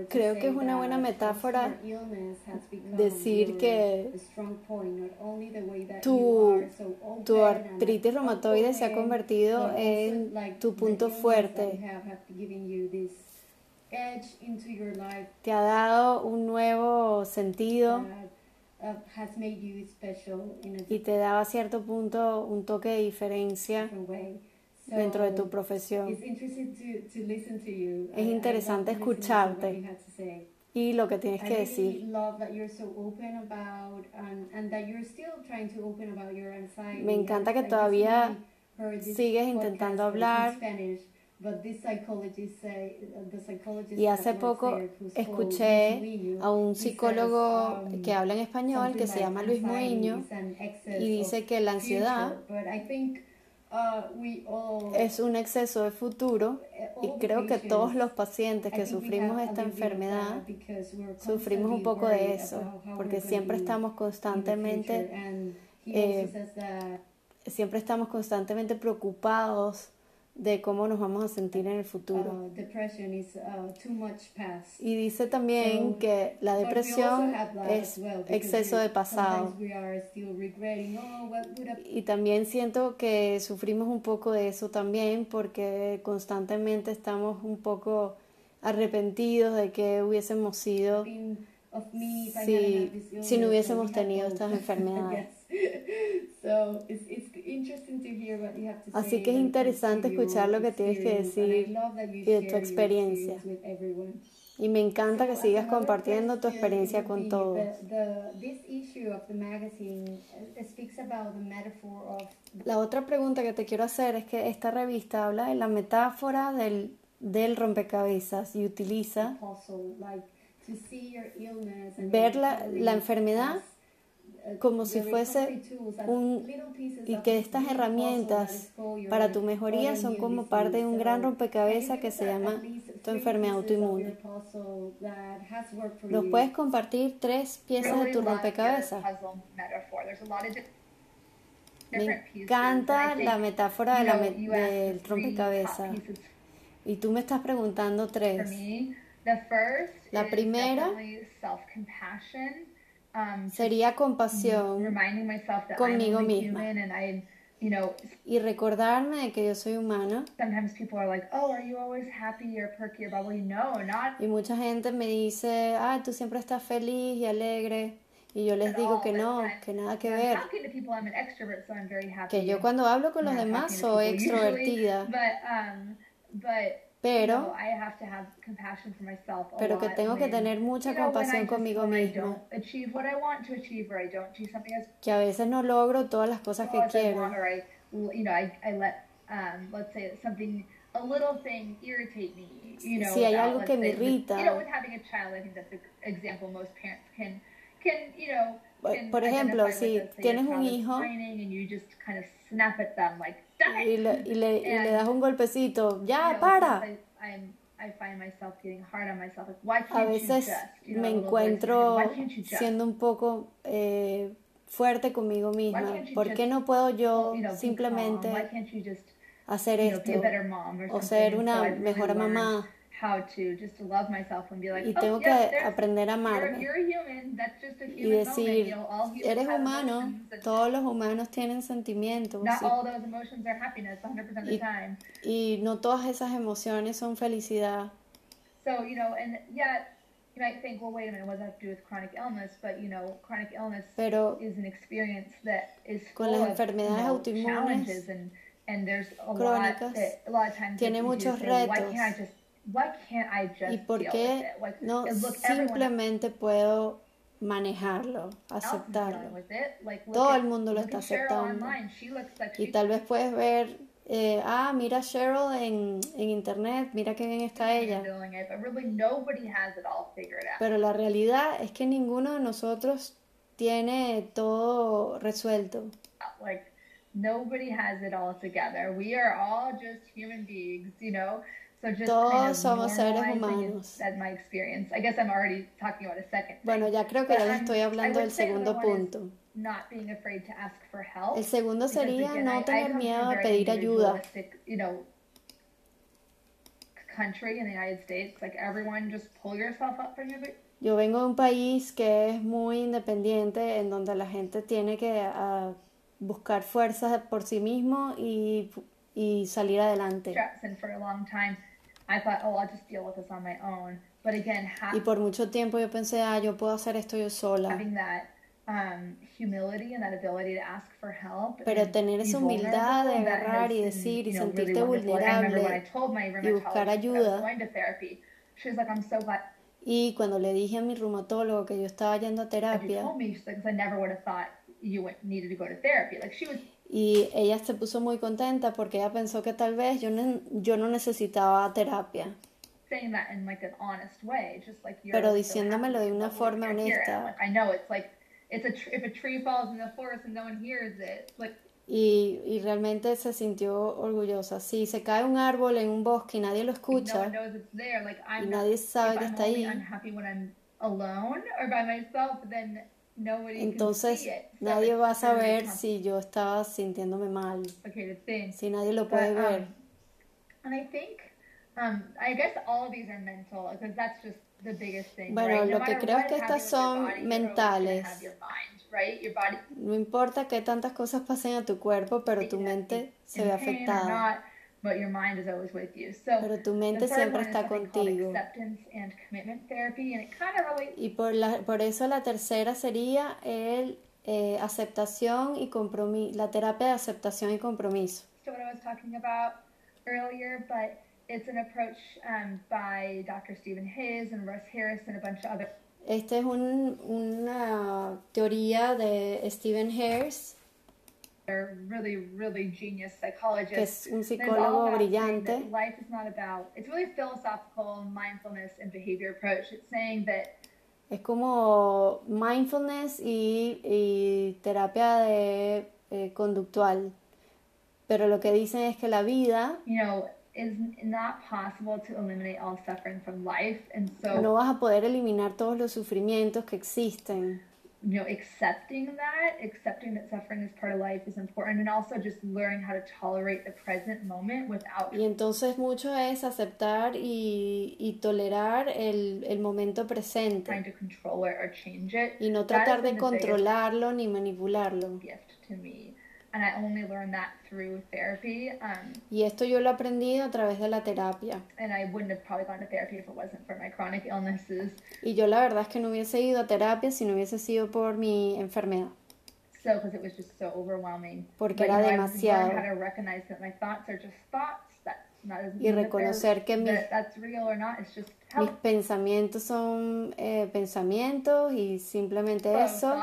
Creo que es una buena metáfora decir que tu- Tu artritis reumatoide se ha convertido en tu punto fuerte. Te ha dado un nuevo sentido uh, y te da a cierto punto un toque de diferencia dentro de tu profesión. Es interesante escucharte. Y lo que tienes que decir. Me encanta que todavía sigues intentando hablar psychologist Y hace poco escuché a un psicólogo um, que habla en español que se llama Luis excess y dice que la ansiedad es un exceso de futuro y all creo que todos los pacientes que sufrimos esta enfermedad sufrimos un poco de eso, porque siempre estamos constantemente eh, siempre estamos constantemente preocupados de cómo nos vamos a sentir en el futuro. uh, is uh. Y dice también So, que la depresión es well, exceso we- de pasado. oh, Y también siento que sufrimos un poco de eso también porque constantemente estamos un poco arrepentidos de que hubiésemos sido si, si no hubiésemos tenido estas [laughs] enfermedades. Yes. So it's, it's interesting to hear what you have to Así say que es interesante escuchar lo que tienes que experience, and I decir love that you y de tu experiencia. experience with everyone. Y me encanta que sigas compartiendo tu experiencia con todos. Uh, La otra pregunta que te quiero hacer es que esta revista habla de la metáfora del, del rompecabezas y utiliza ver la, la enfermedad como si fuese un- y que estas herramientas para tu mejoría son como parte de un gran rompecabezas que se llama tu enfermedad autoinmune. ¿Nos puedes compartir tres piezas de tu rompecabezas? Me encanta la metáfora de la me- del rompecabezas. Y tú me estás preguntando tres. La primera Um, Sería compasión reminding myself that conmigo misma. human and I, you know, y recordarme de que yo soy humana. sometimes people are like, oh, are you always happy or perky or bubbly? No, not Y mucha gente me dice, ah, tú siempre estás feliz y alegre. Y yo les digo que no, que nada que ver. talking to people, I'm an extrovert, so I'm very happy. Que yo cuando hablo con los demás soy extrovertida, [laughs] Pero, know, I have to have compassion for myself a pero que tengo que tener mucha compasión conmigo as Que a veces no logro todas las cosas que quiero. um. Si hay algo que me irrita. Por ejemplo, si tienes un hijo Y le, y le, y le das un golpecito, ya, para. A veces me encuentro siendo un poco eh, fuerte conmigo misma. ¿Por qué no puedo yo simplemente hacer esto? o ser una mejor mamá. How to just love myself and be like, Y oh, tengo que aprender a you're, amarme. you're a human. That's just a Y human moment. decir, You know, all humans eres humano, todos los humanos tienen sentimientos. Not y- all those emotions are happiness 100% of the Y- time. y no todas esas emociones son felicidad. So, you know, and yeah, you might think, well, wait a minute, what does that have to do with chronic illness? But, you know, chronic illness Pero is an experience that is Con full of, you know, challenges and, and there's a lot crónicas that a lot of times tiene muchos retos. why can't I just ¿Y por qué no simplemente puedo manejarlo, aceptarlo? Todo el mundo lo está aceptando. Y tal vez puedes ver, eh, ah, mira Cheryl en, en internet, mira qué bien está ella. Pero la realidad es que ninguno de nosotros tiene todo resuelto. like nobody has it all together. We are all just human beings, you know. So just Todos kind of somos seres humanos. That's my experience. I guess I'm already talking about a second. thing. Bueno, ya creo que But ya estoy hablando del segundo punto. Not being afraid to ask for help. El segundo sería again, no I tener miedo a pedir ayuda. individualistic, You know, country in the United States, like everyone just pull yourself up from your Yo vengo de un país que es muy independiente, en donde la gente tiene que ah, buscar fuerzas por sí mismo y, y salir adelante. I thought, oh, I'll just deal with this on my own. But again, Y por mucho tiempo yo pensé, ah, yo puedo hacer esto yo sola. having that um, humility and that ability to ask for help. Pero tener esa humildad de agarrar y decir y you know, sentirte vulnerable told my y buscar ayuda. was going to therapy, she was like, I'm so glad Y cuando le dije a mi reumatólogo que yo estaba yendo a terapia, told me, she's like, 'cause I never would have thought you went, needed to go to therapy. Like she was Y ella se puso muy contenta porque ella pensó que tal vez yo, ne- yo no necesitaba terapia. Pero diciéndomelo de una forma honesta. No Y, y realmente se sintió orgullosa. Si se cae un árbol en un bosque y nadie lo no escucha, y nadie sabe que está ahí. Entonces nadie va a saber si yo estaba sintiéndome mal, si nadie lo puede um, ver. um. Bueno, lo que creo es que estas son mentales. No importa que tantas cosas pasen a tu cuerpo, pero tu mente se ve afectada. But your mind is always with you. So Pero tu mente siempre está contigo. acceptance and commitment therapy, and it kind of relates Y por, la, por eso la tercera sería el eh, aceptación y compromiso, la terapia de aceptación y compromiso. to what I was talking about earlier, but it's an approach um, by Dr. Stephen Hayes and Russ Harris and a bunch of other Esta es un- una teoría de Stephen really, really genius que es un psicólogo brillante. that life is not about, it's really philosophical mindfulness and behavior approach. It's saying that Es como mindfulness y, y terapia de, eh, conductual. Pero lo que dicen es que la vida you know, is not possible to eliminate all suffering from life. And so, no vas a poder eliminar todos los sufrimientos que existen. You know, accepting that, accepting that suffering is part of life is important. And also just learning how to tolerate the present moment without Y entonces mucho es aceptar y, y tolerar el, el momento presente trying to control it or change it. y no tratar de controlarlo ni manipularlo. gift to me. And I only learned that through therapy. Um, Y esto yo lo he aprendido a través de la terapia. and I wouldn't have probably gone to therapy if it wasn't for my chronic illnesses. Y yo la verdad es que no hubiese ido a terapia si no hubiese sido por mi enfermedad. So, because it was just so overwhelming. Porque But, era you know, I've demasiado. learned how to recognize that my thoughts are just thoughts. Y reconocer que mis- Mis pensamientos son eh, pensamientos y simplemente eso.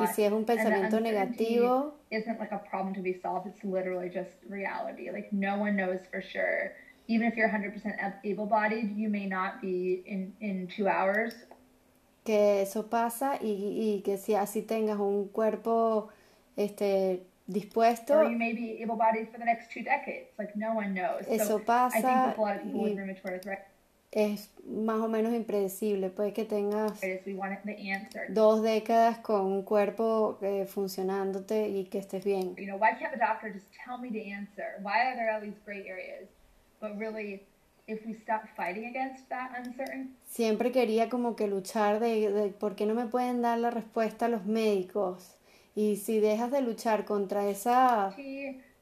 Y si es un pensamiento negativo, isn't like a problem to be solved. It's literally just reality. Like no one knows for sure. Even if you're 100% able-bodied, you may not be in in two hours. que eso pasa y, y que si así tengas un cuerpo este, dispuesto, Or you may be able-bodied for the next two decades. Like no one knows. Eso so I think pasa with a lot of people with y- rheumatoid arthritis, es más o menos impredecible. Puede que tengas dos décadas con un cuerpo eh, funcionándote y que estés bien. You know, why can't the doctor just tell me the answer? Why are there all these gray areas? But really, if we stop fighting against that uncertainty, Siempre quería como que luchar de, de por qué no me pueden dar la respuesta los médicos. Y si dejas de luchar contra esa up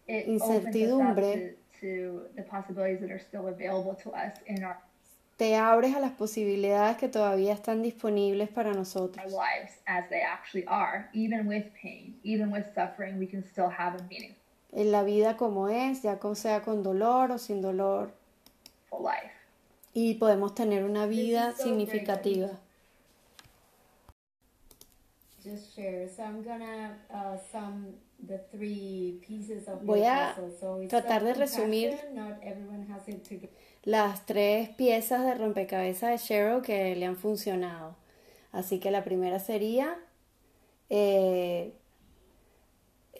Incertidumbre. to, to the possibilities that are still available to us in our, te abres a las posibilidades que todavía están disponibles para nosotros. lives as they actually are. Even with pain, even with suffering, we can still have a meaningful En la vida como es, ya sea con dolor o sin dolor. Y podemos tener una vida significativa. Just share. So I'm gonna uh, sum the three pieces of Voy a. So it's tratar de resumir Not everyone has it together. Las tres piezas de rompecabezas de Cheryl que le han funcionado. Así que la primera sería eh,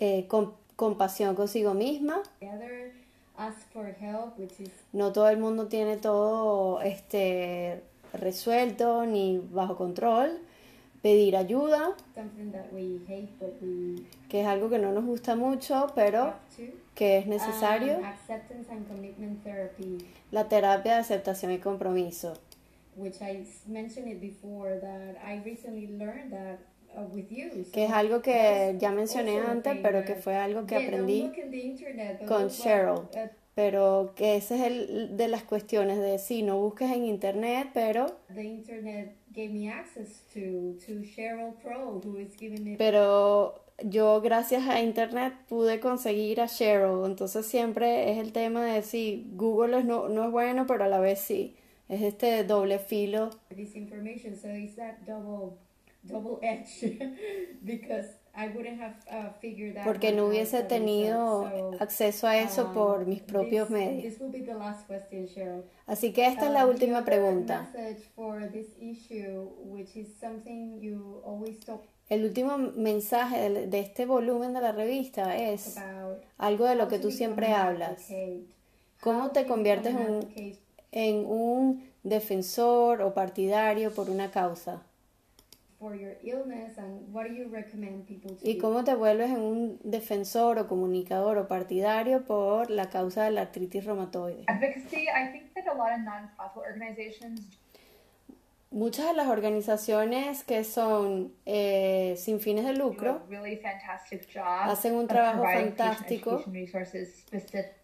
eh, com- compasión consigo misma. Ask for help, which is No todo el mundo tiene todo este, resuelto ni bajo control. Pedir ayuda, que es algo que no nos gusta mucho, pero que es necesario. Um, La terapia de aceptación y compromiso. uh. Que es algo que ya mencioné antes, pero que fue algo que aprendí con Cheryl. Pero que ese es el de las cuestiones de sí, no busques en internet, pero the internet gave me access to to Cheryl Crow, who is giving me pero yo gracias a internet pude conseguir a Cheryl, entonces siempre es el tema de sí, Google es no, no es bueno, pero a la vez sí, es este doble filo. this information. So it's that double double edge [laughs] because I wouldn't have uh, porque no hubiese tenido So, acceso a eso um, por mis propios this, medios. This will be the last question, Cheryl. Así que esta es la the última pregunta. El último mensaje de, este volumen de la revista es algo de lo que tú siempre hablas. ¿Cómo te conviertes en en un defensor o partidario por una causa? For your illness and what do you recommend people to ¿Y do? cómo te vuelves en un defensor o comunicador o partidario por la causa de la artritis reumatoide? Advocacy, I think that a lot of nonprofit organizations Muchas de las organizaciones que son eh, sin fines de do a lucro really fantastic job Hacen un trabajo fantástico.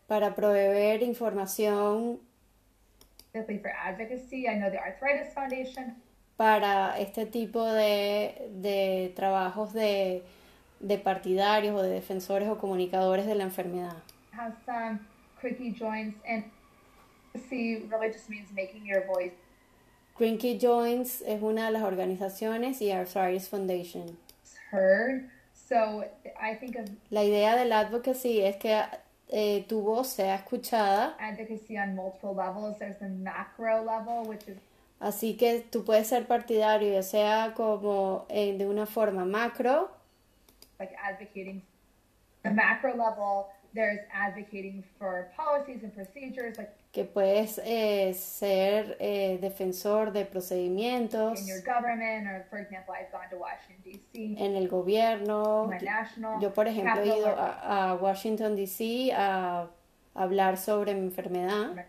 para proveer información for advocacy. I know the Arthritis Foundation para este tipo de, de trabajos de, de partidarios o de defensores o comunicadores de la enfermedad. has some quickie joints, and advocacy really just means making your voice Green Key Joints es una de las organizaciones y Arthritis Foundation. heard. So I think of La idea del advocacy es que eh, tu voz sea escuchada, advocacy on multiple levels. There's the macro level, which is así que tú puedes ser partidario, ya sea como eh, de una forma macro, like advocating the macro level. There's advocating for policies and procedures, like que puedes eh, ser eh, defensor de procedimientos in your government, or for example, I've gone to Washington D.C. en el gobierno. my national Yo, por ejemplo, he ido a, a Washington, D.C. a hablar sobre mi enfermedad.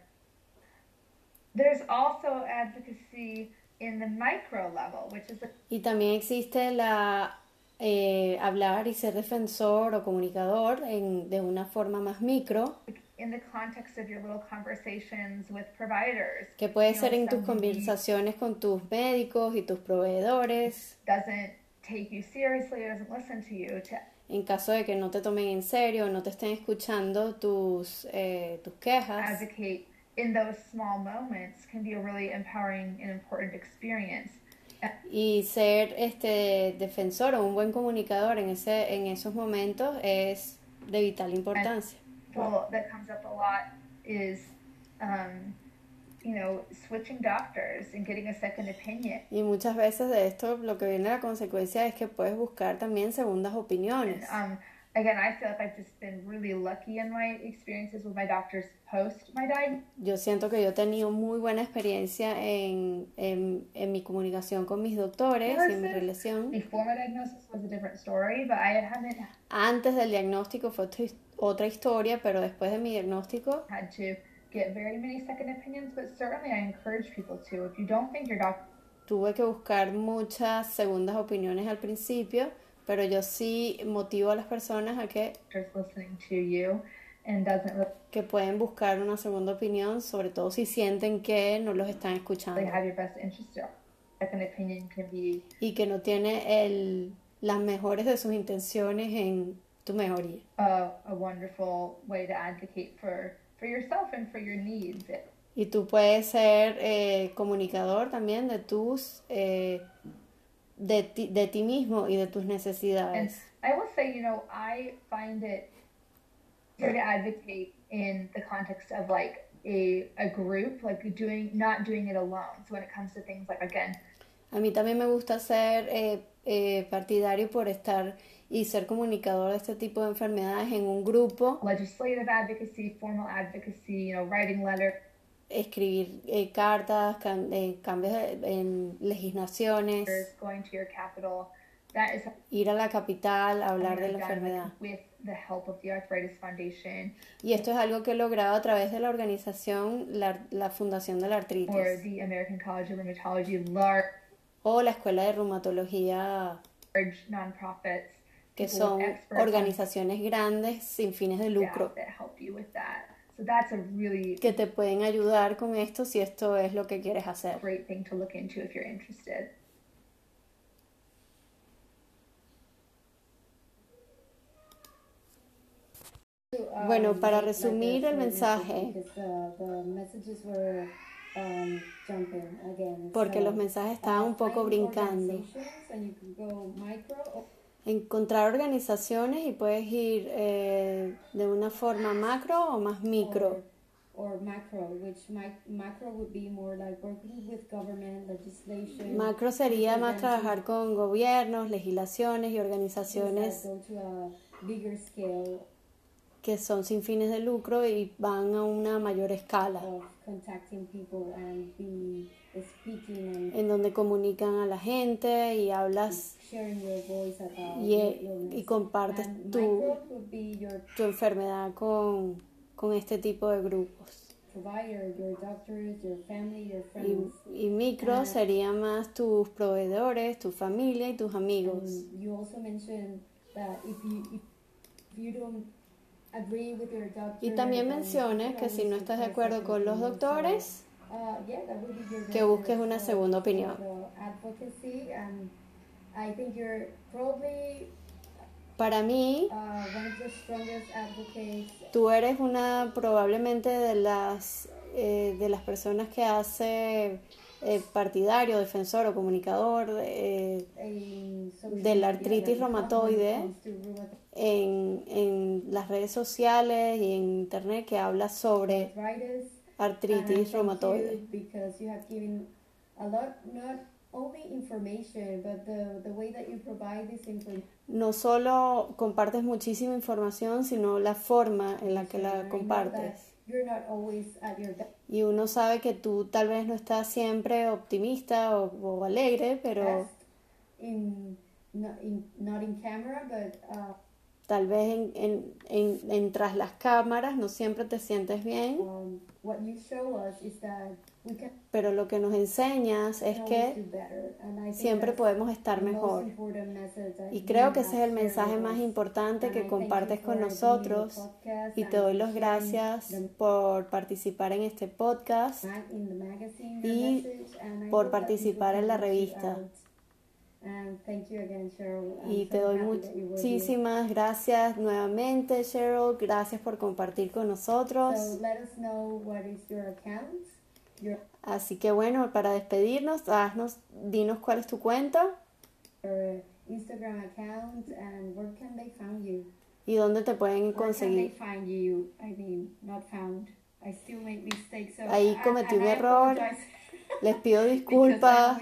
There's also advocacy in the micro level, which is the Y también existe la eh, hablar y ser defensor o comunicador en, de una forma más micro, in the context of your little conversations with providers. que puede ser know, en tus conversaciones con tus médicos y tus proveedores, Doesn't take you seriously doesn't listen to you to en caso de que no te tomen en serio o no te estén escuchando tus, eh, tus quejas. advocate in those small moments can be a really empowering and important experience. Y ser este defensor o un buen comunicador en, ese, en esos momentos es de vital importancia. Well, that comes up a lot is, um, you know, switching doctors and getting a second opinion. Y muchas veces de esto lo que viene a la consecuencia es que puedes buscar también segundas opiniones. Um, again, I feel like I've just been really lucky in my experiences with my doctors post my diagnosis. Yo siento que yo he tenido muy buena experiencia en, en, en mi comunicación con mis doctores y en mi relación. Before my diagnosis was a different story, but I haven't Antes del diagnóstico fue otra his- otra historia, pero después de mi diagnóstico had to get very many second opinions, but certainly I encourage people to. If you don't think your doctor tuve que buscar muchas segundas opiniones al principio, pero yo sí motivo a las personas a que, que pueden buscar una segunda opinión, sobre todo si sienten que no los están escuchando y que no tiene el, las mejores de sus intenciones en tu mejoría. a, a wonderful way to advocate for, for yourself and for your needs. Y tú puedes ser eh, comunicador también de tus, eh, de, ti, de ti mismo y de tus And necesidades. I will say, you know, I find it easier to advocate in the context of like a, a group, like doing not doing it alone. So when it comes to things like again, A mí también me gusta ser eh, eh, partidario por estar y ser comunicador de este tipo de enfermedades en un grupo, legislative advocacy, formal advocacy, you know, writing letters, escribir eh, cartas, cam- eh, cambios en legislaciones, ir a la capital, hablar de la enfermedad. with, with the help of the Arthritis Foundation. Y esto es algo que he logrado a través de la organización, la, la Fundación de la or Artritis the American College of Rheumatology, large o la Escuela de Reumatología, que son organizaciones grandes sin fines de lucro, So that's a really que te pueden ayudar con esto si esto es lo que quieres hacer. great thing to look into if you're interested. Um, Bueno, para resumir el mensaje. message because, the messages were, jumping again. Porque So, los mensajes estaban un poco brincando. Encontrar organizaciones y puedes ir eh, de una forma macro o más micro. Or, or macro, which mic, macro would be more like working with government legislation. Macro sería más trabajar con gobiernos, legislaciones y organizaciones that go to a bigger scale que son sin fines de lucro y van a una mayor escala, of contacting people and be speaking and en donde comunican a la gente y hablas y, your y compartes tu, tu enfermedad con, con este tipo de grupos. provider, your doctors, your family, your Y, friends. y micro sería más tus proveedores, tu familia y tus amigos. Y también you que si no estás de acuerdo con los doctores, Uh, que busques una segunda opinión. Para mí, uh, tú eres una probablemente de las eh, de las personas que hace eh, partidario, defensor o comunicador eh, de la artritis reumatoide. en, en las redes sociales y en internet que habla sobre artritis reumatoide. because you have given a lot, not only information, but the, the way that you provide this information. No solo compartes muchísima información, sino la forma en la que la compartes. You're not always at your best, Y uno sabe que tú tal vez no estás siempre optimista o, o alegre, pero in, not in not in camera, but uh, tal vez en, en, en, en tras las cámaras no siempre te sientes bien. um, Pero lo que nos enseñas es que siempre podemos estar mejor. Y creo que ese es el mensaje más importante que compartes con nosotros y te doy las gracias por participar en este podcast y por participar en la revista. Y te doy muchísimas gracias nuevamente, Cheryl. Gracias por compartir con nosotros. Así que bueno, para despedirnos, haznos, dinos cuál es tu cuenta Instagram account and where can they find you? y dónde te pueden conseguir. find you? I mean, not found. I still make mistakes. So Ahí cometí un error. Les pido disculpas.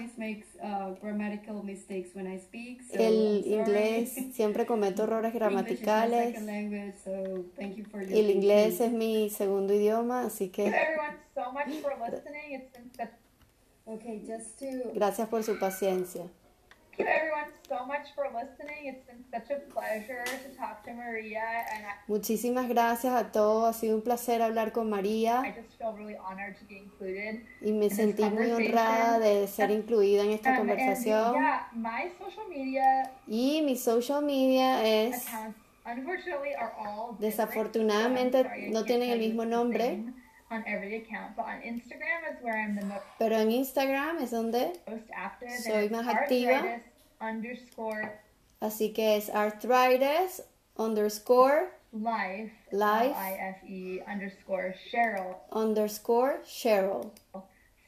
uh, grammatical mistakes when I speak. So El inglés, siempre cometo errores [laughs] gramaticales. language, so your El inglés es mi segundo idioma, así que you everyone so much for listening. It's been such Okay, just to gracias por su paciencia. Thank you everyone so much for listening. It's been such a pleasure to talk to Maria and I, Muchísimas gracias a todos. Ha sido un placer hablar con I María just feel really honored to be included. y me sentí muy honrada de ser incluida en esta Um, and conversación. yeah, my social media Y mi social media es, accounts unfortunately are all. Desafortunadamente, sorry, no tienen el mismo nombre. On every account, but on Instagram is where I'm the most pero en Instagram es donde, active. and Soy más activa. Underscore así que es arthritis underscore life Life. L-I-F-E underscore Cheryl underscore Cheryl.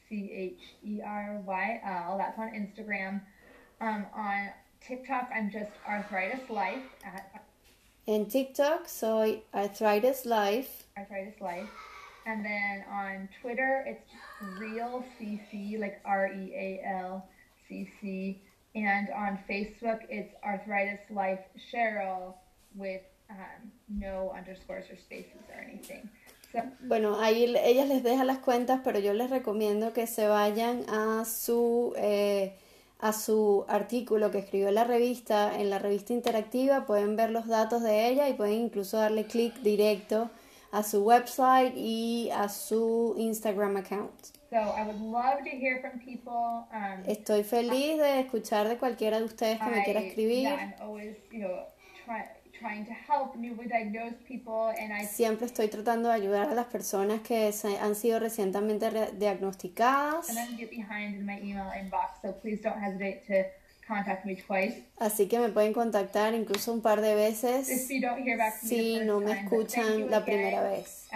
C H E R Y L. That's on Instagram. Um, on TikTok, I'm just arthritis life at En TikTok soy arthritis life. arthritis life, and then on Twitter, it's real CC like R E A L C C, and on Facebook, it's arthritis life Cheryl with um, no underscores or spaces or anything. So Bueno, ahí ellas les dejan las cuentas, pero yo les recomiendo que se vayan a su, eh, a su artículo que escribió la revista. En la revista interactiva pueden ver los datos de ella y pueden incluso darle clic directo a su website y a su Instagram account. So I would love to hear from people. Um, Estoy feliz de escuchar de cualquiera de ustedes que me quiera escribir. Yeah, I'm always, you know, try, trying to help newly diagnosed people, and I Siempre estoy tratando de ayudar a las personas que han sido recientemente re- diagnosticadas. and then get behind in my email inbox. So please don't hesitate to contact me twice Así que me pueden contactar incluso un par de veces si no me escuchan la primera vez.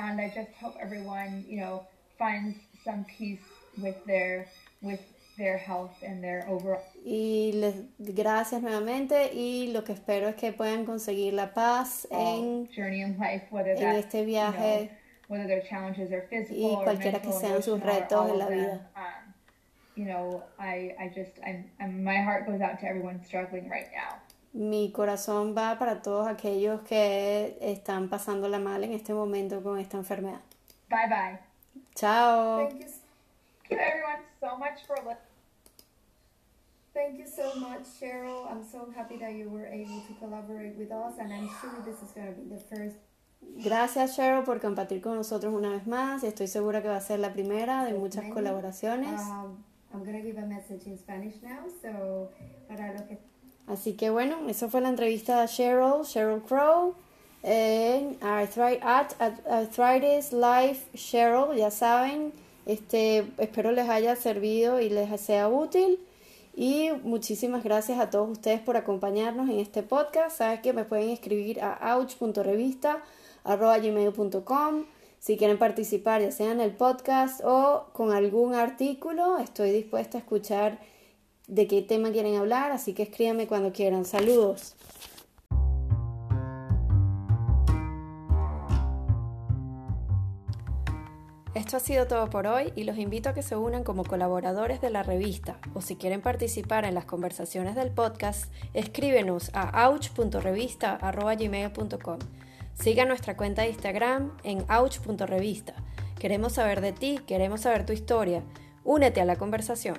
And I just hope everyone, you know, finds some peace with their with their health and their overall Y les gracias nuevamente y lo que espero es que puedan conseguir la paz en, journey in life, whether en este you viaje know, whether their challenges are physical y or cualquiera que sean sus retos en la vida. Um, you know, I I just I'm, I'm my heart goes out to everyone struggling right now. Mi corazón va para todos aquellos que están pasándola mal en este momento con esta enfermedad. Bye bye. Chao. Thank you, everyone so much for listening. thank you so much, Cheryl. I'm so happy that you were able to collaborate with us, and I'm sure this is going to be the first Gracias Cheryl por compartir con nosotros una vez más estoy segura que va a ser la primera de muchas many. colaboraciones. Um, I'm going to give a message in Spanish now, so para los que Así que bueno, eso fue la entrevista a Cheryl, Cheryl Crow, en Arthri- at, at Arthritis Life Cheryl, ya saben, este, espero les haya servido y les sea útil. Y muchísimas gracias a todos ustedes por acompañarnos en este podcast. Sabes que me pueden escribir a ouch.revista.gmail.com si quieren participar, ya sea en el podcast o con algún artículo. Estoy dispuesta a escuchar de qué tema quieren hablar, así que escríbanme cuando quieran. Saludos. Esto ha sido todo por hoy y los invito a que se unan como colaboradores de la revista o si quieren participar en las conversaciones del podcast, escríbenos a ouch.revista.gmail.com. Siga nuestra cuenta de Instagram en ouch.revista. Queremos saber de ti, queremos saber tu historia. Únete a la conversación.